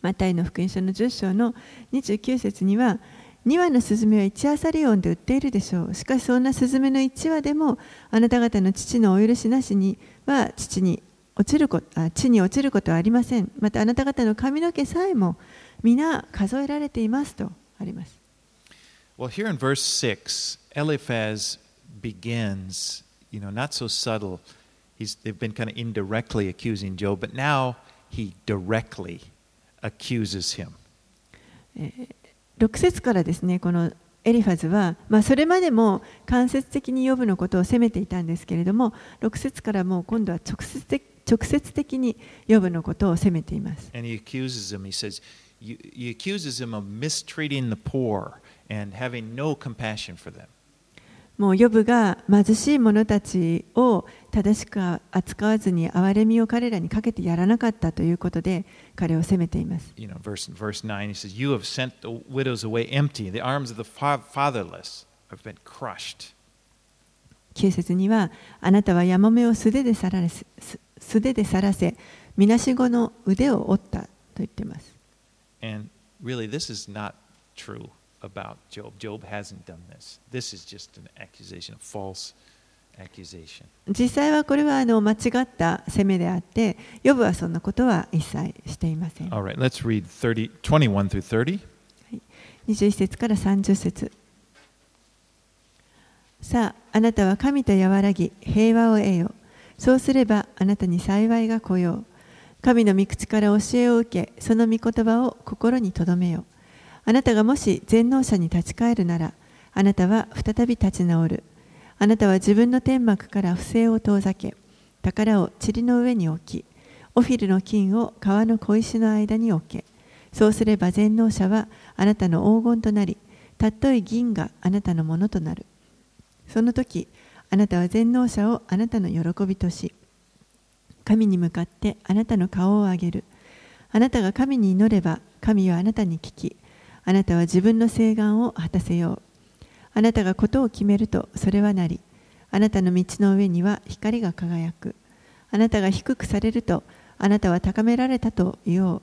[SPEAKER 1] マタイの福音書の10章の29節には、2羽のスズメは1アサリオンで売っているでしょう。しかしそんなスズメの1羽でも、あなた方の父のお許しなしには父に落ちるこあ地に落ちることはありません。またあなた方の髪の毛さえも皆数えられていますと。あります。
[SPEAKER 2] Well, here in verse 6, Eliphaz begins, you know, not so subtle. He's, they've been kind of indirectly accusing Job, but now he directly accuses him.
[SPEAKER 1] 6節からですね、このエリファズは、まあ、それまでも間接的に呼ぶのことを責めていたんですけれども、6節からもう今度は直接的直接的に呼ぶのことを責めています。
[SPEAKER 2] And he accuses him. He says, he accuses him of mistreating the poor and having no compassion for them.
[SPEAKER 1] もうヨブが貧しい者たちを正しく扱わずに憐れみを彼らにかけてやらなかったということで彼を責めています。
[SPEAKER 2] You know, verse, verse 9 he says, You have sent the widows away empty, the arms of the fatherless have been crushed.
[SPEAKER 1] 9節には、あなたはやもめを素手でさらせ、素手でさらせ、みなしごの腕を折ったと言っています。
[SPEAKER 2] And really, this is not true about Job. Job hasn't done this. This is just an accusation, a false accusation.
[SPEAKER 1] 実際はこれはあの間違った責めであって、ヨブはそんなことは一切していません。
[SPEAKER 2] All right, let's read 30, 21 through 30.
[SPEAKER 1] 21節から30節さあ、あなたは神と和らぎ、平和を得よ。そうすればあなたに幸いが来よう。神の御口から教えを受け、その御言葉を心に留めよ。あなたがもし全能者に立ち返るなら、あなたは再び立ち直る。あなたは自分の天幕から不正を遠ざけ、宝を塵の上に置き、オフィルの金を川の小石の間に置け。そうすれば全能者はあなたの黄金となり、たっとい銀があなたのものとなる。その時、あなたは全能者をあなたの喜びとし、神に向かってあなたの顔を上げる。あなたが神に祈れば、神はあなたに聞き、あなたは自分の請願を果たせよう。あなたがことを決めるとそれはなり、あなたの道の上には光が輝く。あなたが低くされると、あなたは高められたと言おう。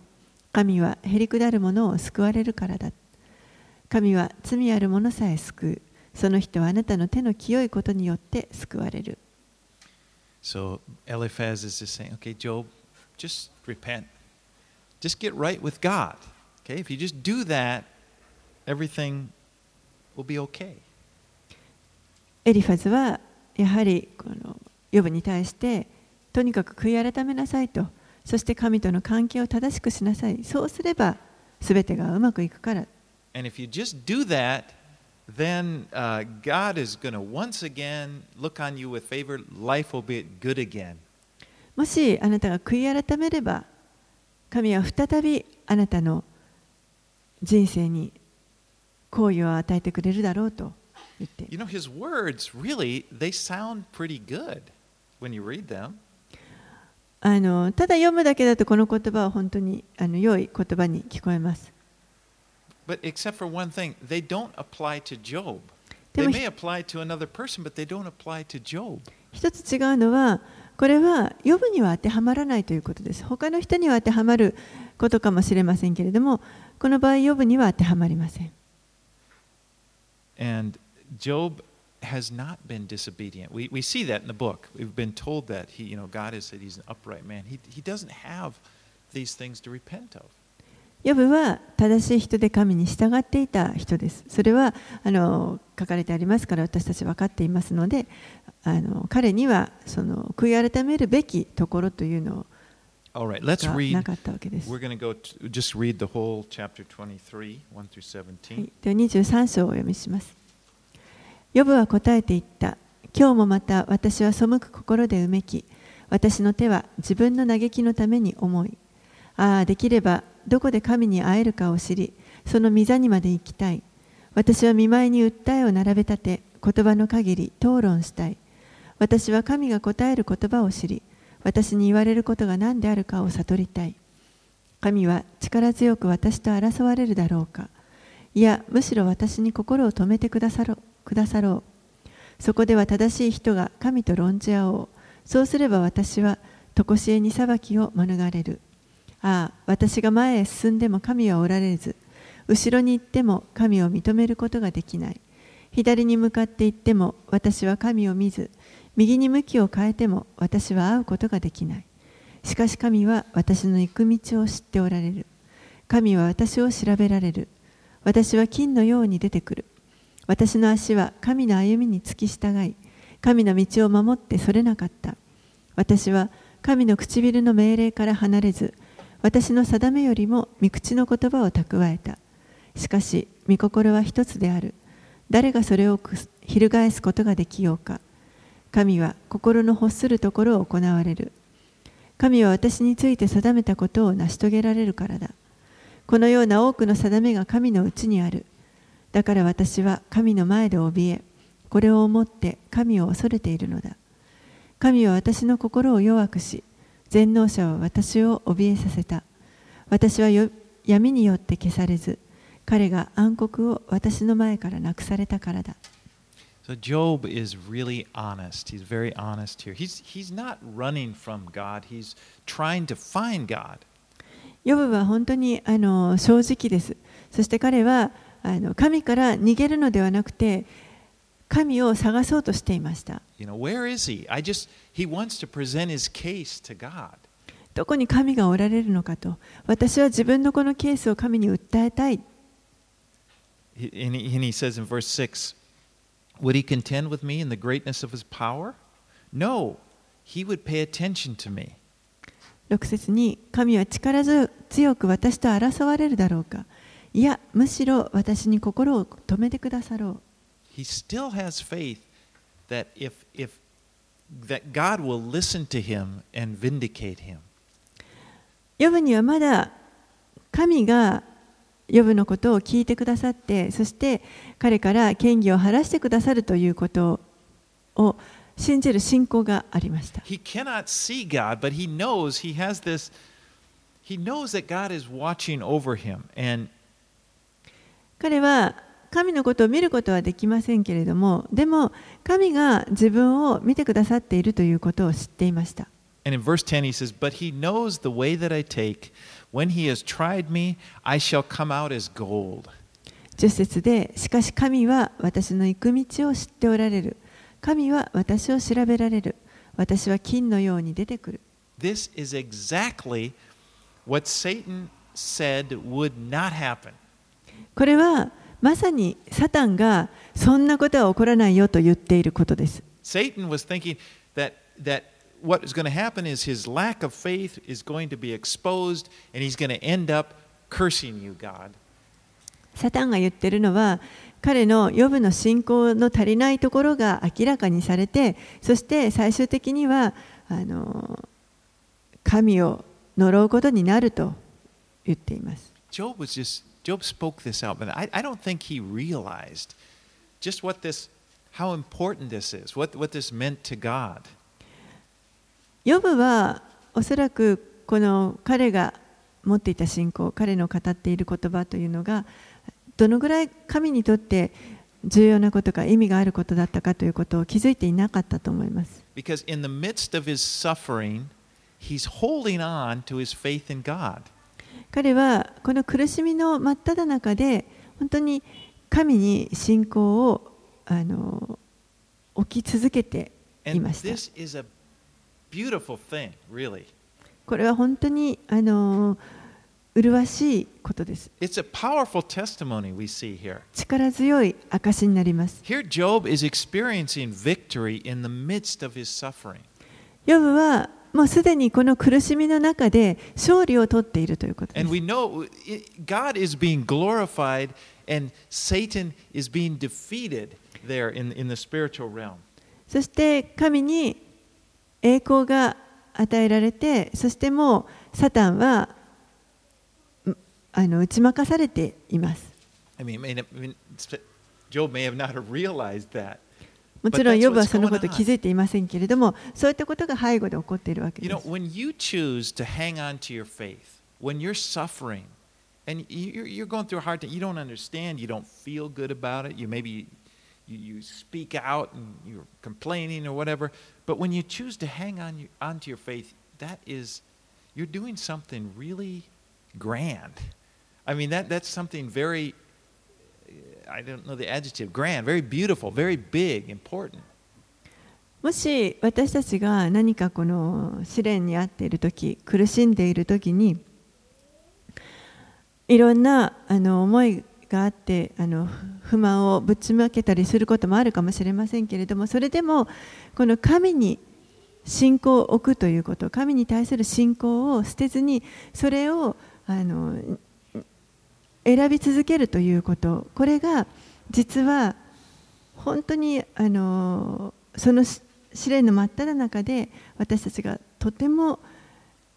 [SPEAKER 1] 神はへりくだる者を救われるからだ。神は罪ある者さえ救う。その人はあなたの手の清いことによって救われる。
[SPEAKER 2] So Eliphaz is just saying, okay, Job, just repent. Just get right with God. Okay, if you just do that, everything will be okay.
[SPEAKER 1] エリファズはやはりこのヨブに対してとにかく悔い改めなさいとそして神との関係を正しくしなさいそうすれば全てがうまくいくから
[SPEAKER 2] And if you just do that, then uh, God is going to once again look on you with favor. Life will be good again.
[SPEAKER 1] もしあなたが悔い改めれば神は再びあなたの人生に好意を与えてくれるだろうと言って
[SPEAKER 2] You know, his words really, they sound pretty good when you read them.
[SPEAKER 1] あのただ読むだけだとこの言葉は本当にあの良い言葉に聞こえます
[SPEAKER 2] But except for one thing, they don't apply to Job.
[SPEAKER 1] で
[SPEAKER 2] They
[SPEAKER 1] も
[SPEAKER 2] may apply to another person, but they don't apply to Job.
[SPEAKER 1] 一つ違うのはこれは予部には当てはまらないということです他の人には当てはまることかもしれませんけれどもこの場合予部には当てはまりません
[SPEAKER 2] And Job has not been disobedient. We, we see that in the book. We've been told that he, you know, God has said he's an upright man. He, he doesn't have these things to repent of.
[SPEAKER 1] ヨブは正しい人で神に従っていた人です。それはあの書かれてありますから私たち分かっていますのであの彼にはその悔い改めるべきところというの
[SPEAKER 2] right, let's
[SPEAKER 1] が
[SPEAKER 2] read.
[SPEAKER 1] なかったわけです。
[SPEAKER 2] We're going to go to just read the whole chapter 23, 1 through 17.
[SPEAKER 1] はい、では23章をお読みします。ヨブは答えて言った。今日もまた私は背く心でうめき、私の手は自分の嘆きのために重い。ああ、できればどこで神に会えるかを知り、その御座にまで行きたい。私は見舞いに訴えを並べ立て、言葉の限り討論したい。私は神が答える言葉を知り、私に言われることが何であるかを悟りたい。神は力強く私と争われるだろうか。いや、むしろ私に心を止めてくださろ。くださろうそこでは正しい人が神と論じ合おう。そうすれば私は常しえに裁きを免れる。ああ、私が前へ進んでも神はおられず、後ろに行っても神を認めることができない。左に向かって行っても私は神を見ず、右に向きを変えても私は会うことができない。しかし神は私の行く道を知っておられる。神は私を調べられる。私は金のように出てくる。私の足は神の歩みに付き従い、神の道を守ってそれなかった。私は神の唇の命令から離れず、私の定めよりも御口の言葉を蓄えた。しかし、御心は一つである。誰がそれを翻すことができようか。神は心の欲するところを行われる。神は私について定めたことを成し遂げられるからだ。このような多くの定めが神のうちにある。だから私は神の前で怯え、これを思って神を恐れているのだ。神は私の心を弱くし、全能者は私を怯えさせた。私は闇によって消されず、彼が暗黒を私の前からなくされたからだ。
[SPEAKER 2] So Job is really honest. He's very honest here. He's, he's not running from God, he's trying to find God.
[SPEAKER 1] ヨブは本当にあの正直です。そして彼はあの神から逃げるのではなくて、神を探そうとしていました。
[SPEAKER 2] You know, where is he? I just, he wants to present his case to God.
[SPEAKER 1] どこに神がおられるのかと、私は自分のこのケースを神に訴えたい。
[SPEAKER 2] And he, and he says in verse 6 Would he contend with me in the greatness of his power? No, he would pay attention to me.
[SPEAKER 1] 6節に神は力強く私と争われるだろうかいやむしろ私に心を止めてくださろう
[SPEAKER 2] He still has faith that if, if that God will listen to him and vindicate him.
[SPEAKER 1] ヨブにはまだ神がヨブのことを聞いてくださってそして彼から権威を晴らしてくださるということを信じる信仰がありました
[SPEAKER 2] He cannot see God, but he knows he has this he knows that God is watching over him and
[SPEAKER 1] 彼は神のことを見ることはできませんけれどもでも神が自分を見てくださっているということを知っていました。
[SPEAKER 2] 10,
[SPEAKER 1] 節で「しかし神は私の行く道を知っておられる」「神は私を調べられる」「私は金のように出てくる」これは、まさにサタンがそんなことは起こらないよと言っていることです。サタン、が、言っているのは彼の予部の信仰の足りないところが明らかにされてそして最終的にはあの神を呪うことになると言っています。
[SPEAKER 2] Job spoke this out, but I, I don't think he realized just what this how important this is, what what this meant to God.
[SPEAKER 1] ヨブはおそらくこの彼が持っていた信仰彼の語っている言葉というのがどのぐらい神にとって重要なことか意味があることだったかということを気づいていなかったと思います。
[SPEAKER 2] Because in the midst of his suffering, he's holding on to his faith in God.
[SPEAKER 1] 彼はこの苦しみの真っただ中で本当に神に信仰をあの置き続けていました。これは本当にあの麗しいことです。力強い証になります。ヨブはもうすでにこの苦しみの中で勝利を取っているということで
[SPEAKER 2] And
[SPEAKER 1] す。
[SPEAKER 2] we know God is being glorified and Satan is being defeated there in, in the spiritual realm.
[SPEAKER 1] そして神に栄光が与えられて、そしてもうサタンはんあの打ち負かされています。
[SPEAKER 2] I mean, Job may have not realized that.
[SPEAKER 1] もちろん
[SPEAKER 2] But that's
[SPEAKER 1] ヨブは
[SPEAKER 2] what's
[SPEAKER 1] そのこと
[SPEAKER 2] going on.
[SPEAKER 1] 気づいていませんけれども、そういったことが背後で起こっているわけ
[SPEAKER 2] You
[SPEAKER 1] で
[SPEAKER 2] know,
[SPEAKER 1] す。
[SPEAKER 2] when you choose to hang on to your faith, when you're suffering, and you're, you're going through a hard time, you don't understand, you don't feel good about it, you maybe you, you speak out and you're complaining or whatever, but when you choose to hang on you, onto your faith, that is, you're doing something really grand. I mean, that, that's something very, I don't know the adjective, grand, very beautiful, very big, important.
[SPEAKER 1] もし私たちが何かこの試練にあっている時苦しんでいる時にいろんなあの思いがあってあの不満をぶちまけたりすることもあるかもしれませんけれどもそれでもこの神に信仰を置くということ神に対する信仰を捨てずにそれをあの選び続けるということこれが実は本当にあのそのし試練の真っ只中で私たちがとても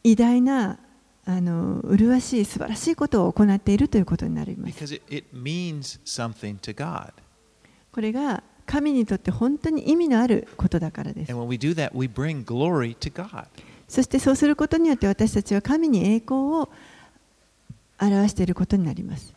[SPEAKER 1] 偉大なあの麗しい素晴らしいことを行っているということになります。これが神にとって本当に意味のあることだからです.そしてそうすることによって私たちは神に栄光を表していることになります。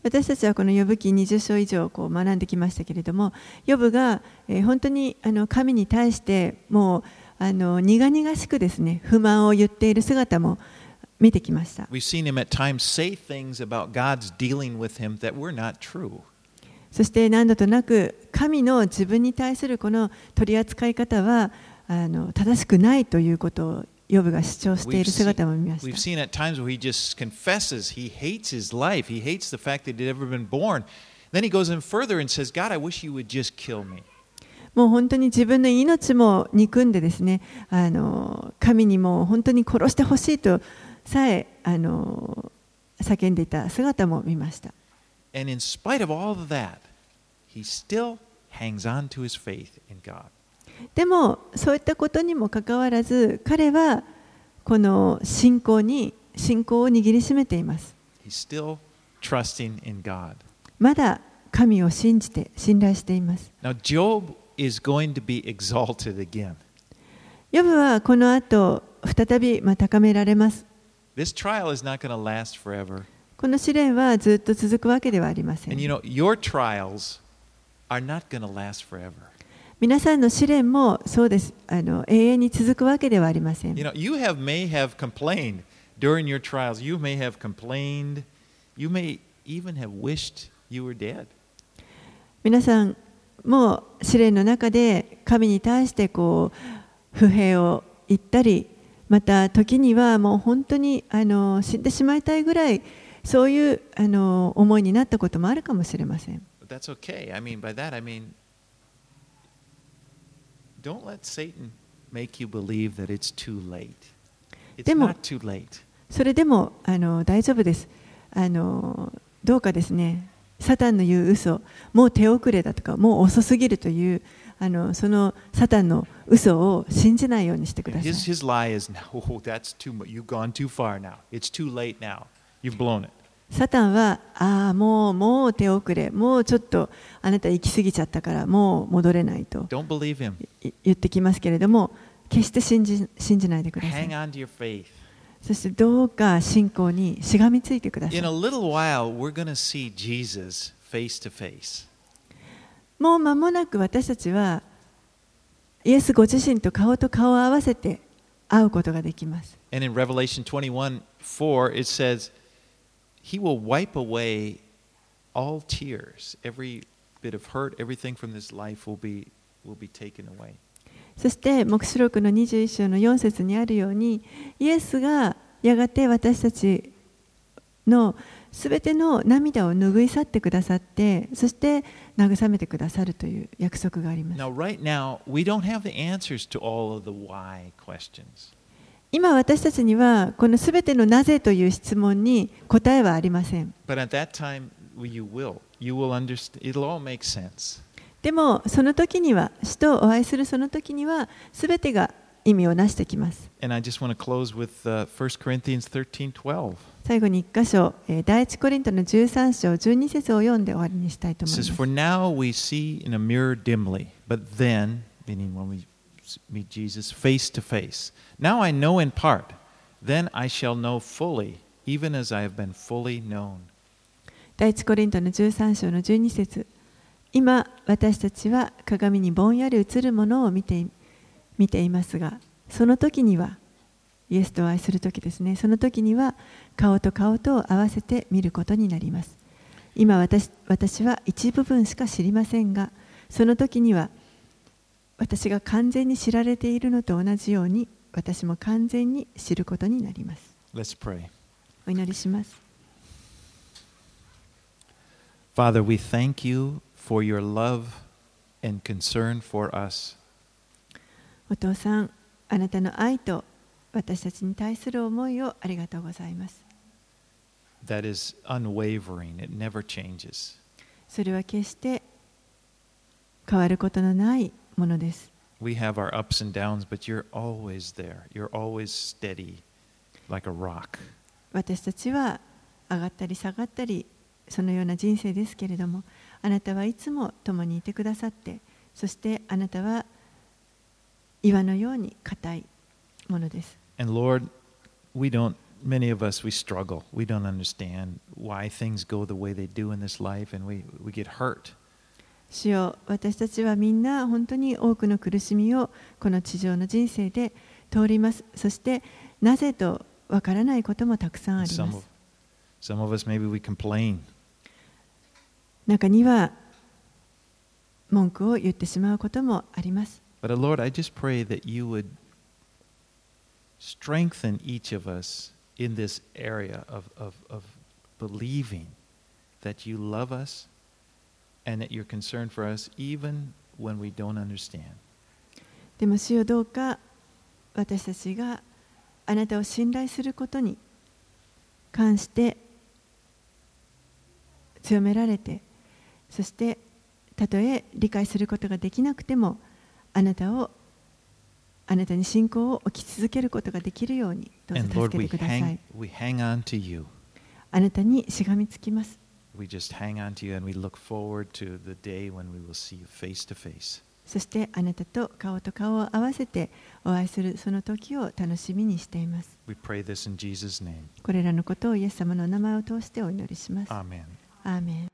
[SPEAKER 1] 私たちはこの呼ぶ記20章以上こう学んできましたけれども、呼ぶが本当にあの神に対してもうあの苦々しくですね不満を言っている姿も見てきました。
[SPEAKER 2] we seen him at times say things about God's dealing with him that were not true.
[SPEAKER 1] そして何度となく神の自分に対するこの取り扱い方はあの正しくないということをヨブが主張している姿も見ました。
[SPEAKER 2] Then he goes in further and says, God, I wish you would just、And in spite of all of that, he still hangs on to his faith in God.
[SPEAKER 1] でもそういったことにもかかわらず彼はこの信仰に信仰を握りしめています。
[SPEAKER 2] He's still trusting in God.
[SPEAKER 1] まだ神を信じて信頼しています。
[SPEAKER 2] Now, Job is going to be exalted again.
[SPEAKER 1] ヨブはこの後再びまあ高められます。
[SPEAKER 2] This trial is not going to last forever.
[SPEAKER 1] この試練はずっと続くわけではありませ
[SPEAKER 2] And
[SPEAKER 1] ん
[SPEAKER 2] you。know, your trials are not going to last forever.
[SPEAKER 1] 皆さんの試練もそうですあの永遠に続くわけではありません
[SPEAKER 2] You。know, you have may have complained during your trials. You may have complained. You may even have wished you were dead.
[SPEAKER 1] 皆さんも試練の中で神に対してこう不平を言ったりまた時にはもう本当にあの死んでしまいたいぐらいそういうあの思いになったこともあるかもしれません。でも、それでもあの大丈夫です。あの。どうかですね、サタンの言う嘘もう手遅れだとか、もう遅すぎるという、あのそのサタンの嘘を信じないようにしてください。サタンは、ああ、もう、もう手遅れ、もうちょっとあなた行き過ぎちゃったから、もう戻れないと言ってきますけれども、決して信じ信じないでください。そしてどうか信仰にしがみついてください。もう間もなく私たちは、イエスご自身と顔と顔を合わせて会うことができます。
[SPEAKER 2] And in Revelation 21 4, it says, He will wipe away all tears. Every bit of hurt, everything from this life will be, will be taken away.
[SPEAKER 1] そして黙示録の21章の4節にあるようにイエスがやがて私たちのすべての涙を拭い去ってくださってそして慰めてくださるという約束があります
[SPEAKER 2] Now, right now, we don't have the answers to all of the why questions.
[SPEAKER 1] 今私たちにはこのすべてのなぜという質問に答えはありません。でもその時には、死とお会いするその時には、すべてが意味をなしてきます。最後に一箇所、第一コリントの13章、12節を読んで終わりにしたいと思います。
[SPEAKER 2] meet Jesus face to face. Now I know in part, then I shall know fully, even as I have been fully known.
[SPEAKER 1] 第一コリントの十三章の十二節。今、私たちは鏡にぼんやり映るものを見て,見ていますが、その時には、イエスと愛する時ですね、その時には、顔と顔とを合わせて見ることになります。今私、私は一部分しか知りませんが、その時には、私が完全に知られているのと同じように私も完全に知ることになります
[SPEAKER 2] Let's pray.
[SPEAKER 1] お祈りします
[SPEAKER 2] Father, we thank you for your love and concern for us.
[SPEAKER 1] お父さん、あなたの愛と私たちに対する思いをありがとうございます。
[SPEAKER 2] That is unwavering, it never changes.
[SPEAKER 1] それは決して変わることのないものです。
[SPEAKER 2] We have our ups and downs, but you're always there. You're always steady, like a rock.
[SPEAKER 1] 私たちは上がったり下がったり、そのような人生ですけれども、あなたはいつも共にいてくださって、そしてあなたは岩のように硬いものです。
[SPEAKER 2] And Lord, we don't, many of us, we struggle. We don't understand why things go the way they do in this life, and we, we get hurt.
[SPEAKER 1] 主よ私たちはみんな本当に多くの苦しみをこの地上の人生で通ります。そしてなぜとわからないこともたくさんあります
[SPEAKER 2] of,。some of us, maybe we complain.
[SPEAKER 1] 中には文句を言ってしまうこともあります。
[SPEAKER 2] But uh, Lord, I just pray that you would strengthen each of us in this area of, of, of believing that you love us and that you're concerned for us even when we don't understand.
[SPEAKER 1] でも主よどうか私たちがあなたを信頼することに関して強められてそしてたとえ理解することができなくてもあなたをあなたに信仰を置き続けることができるようにどうぞ助けてください.あなたにしがみつきます
[SPEAKER 2] We just hang on to you and we look forward to the day when we will see you face to face.
[SPEAKER 1] そしてあなたと顔と顔を合わせてお会いするその時を楽しみにしています.これらのことをイエス様のお名前を通してお祈りします
[SPEAKER 2] Amen.
[SPEAKER 1] アーメン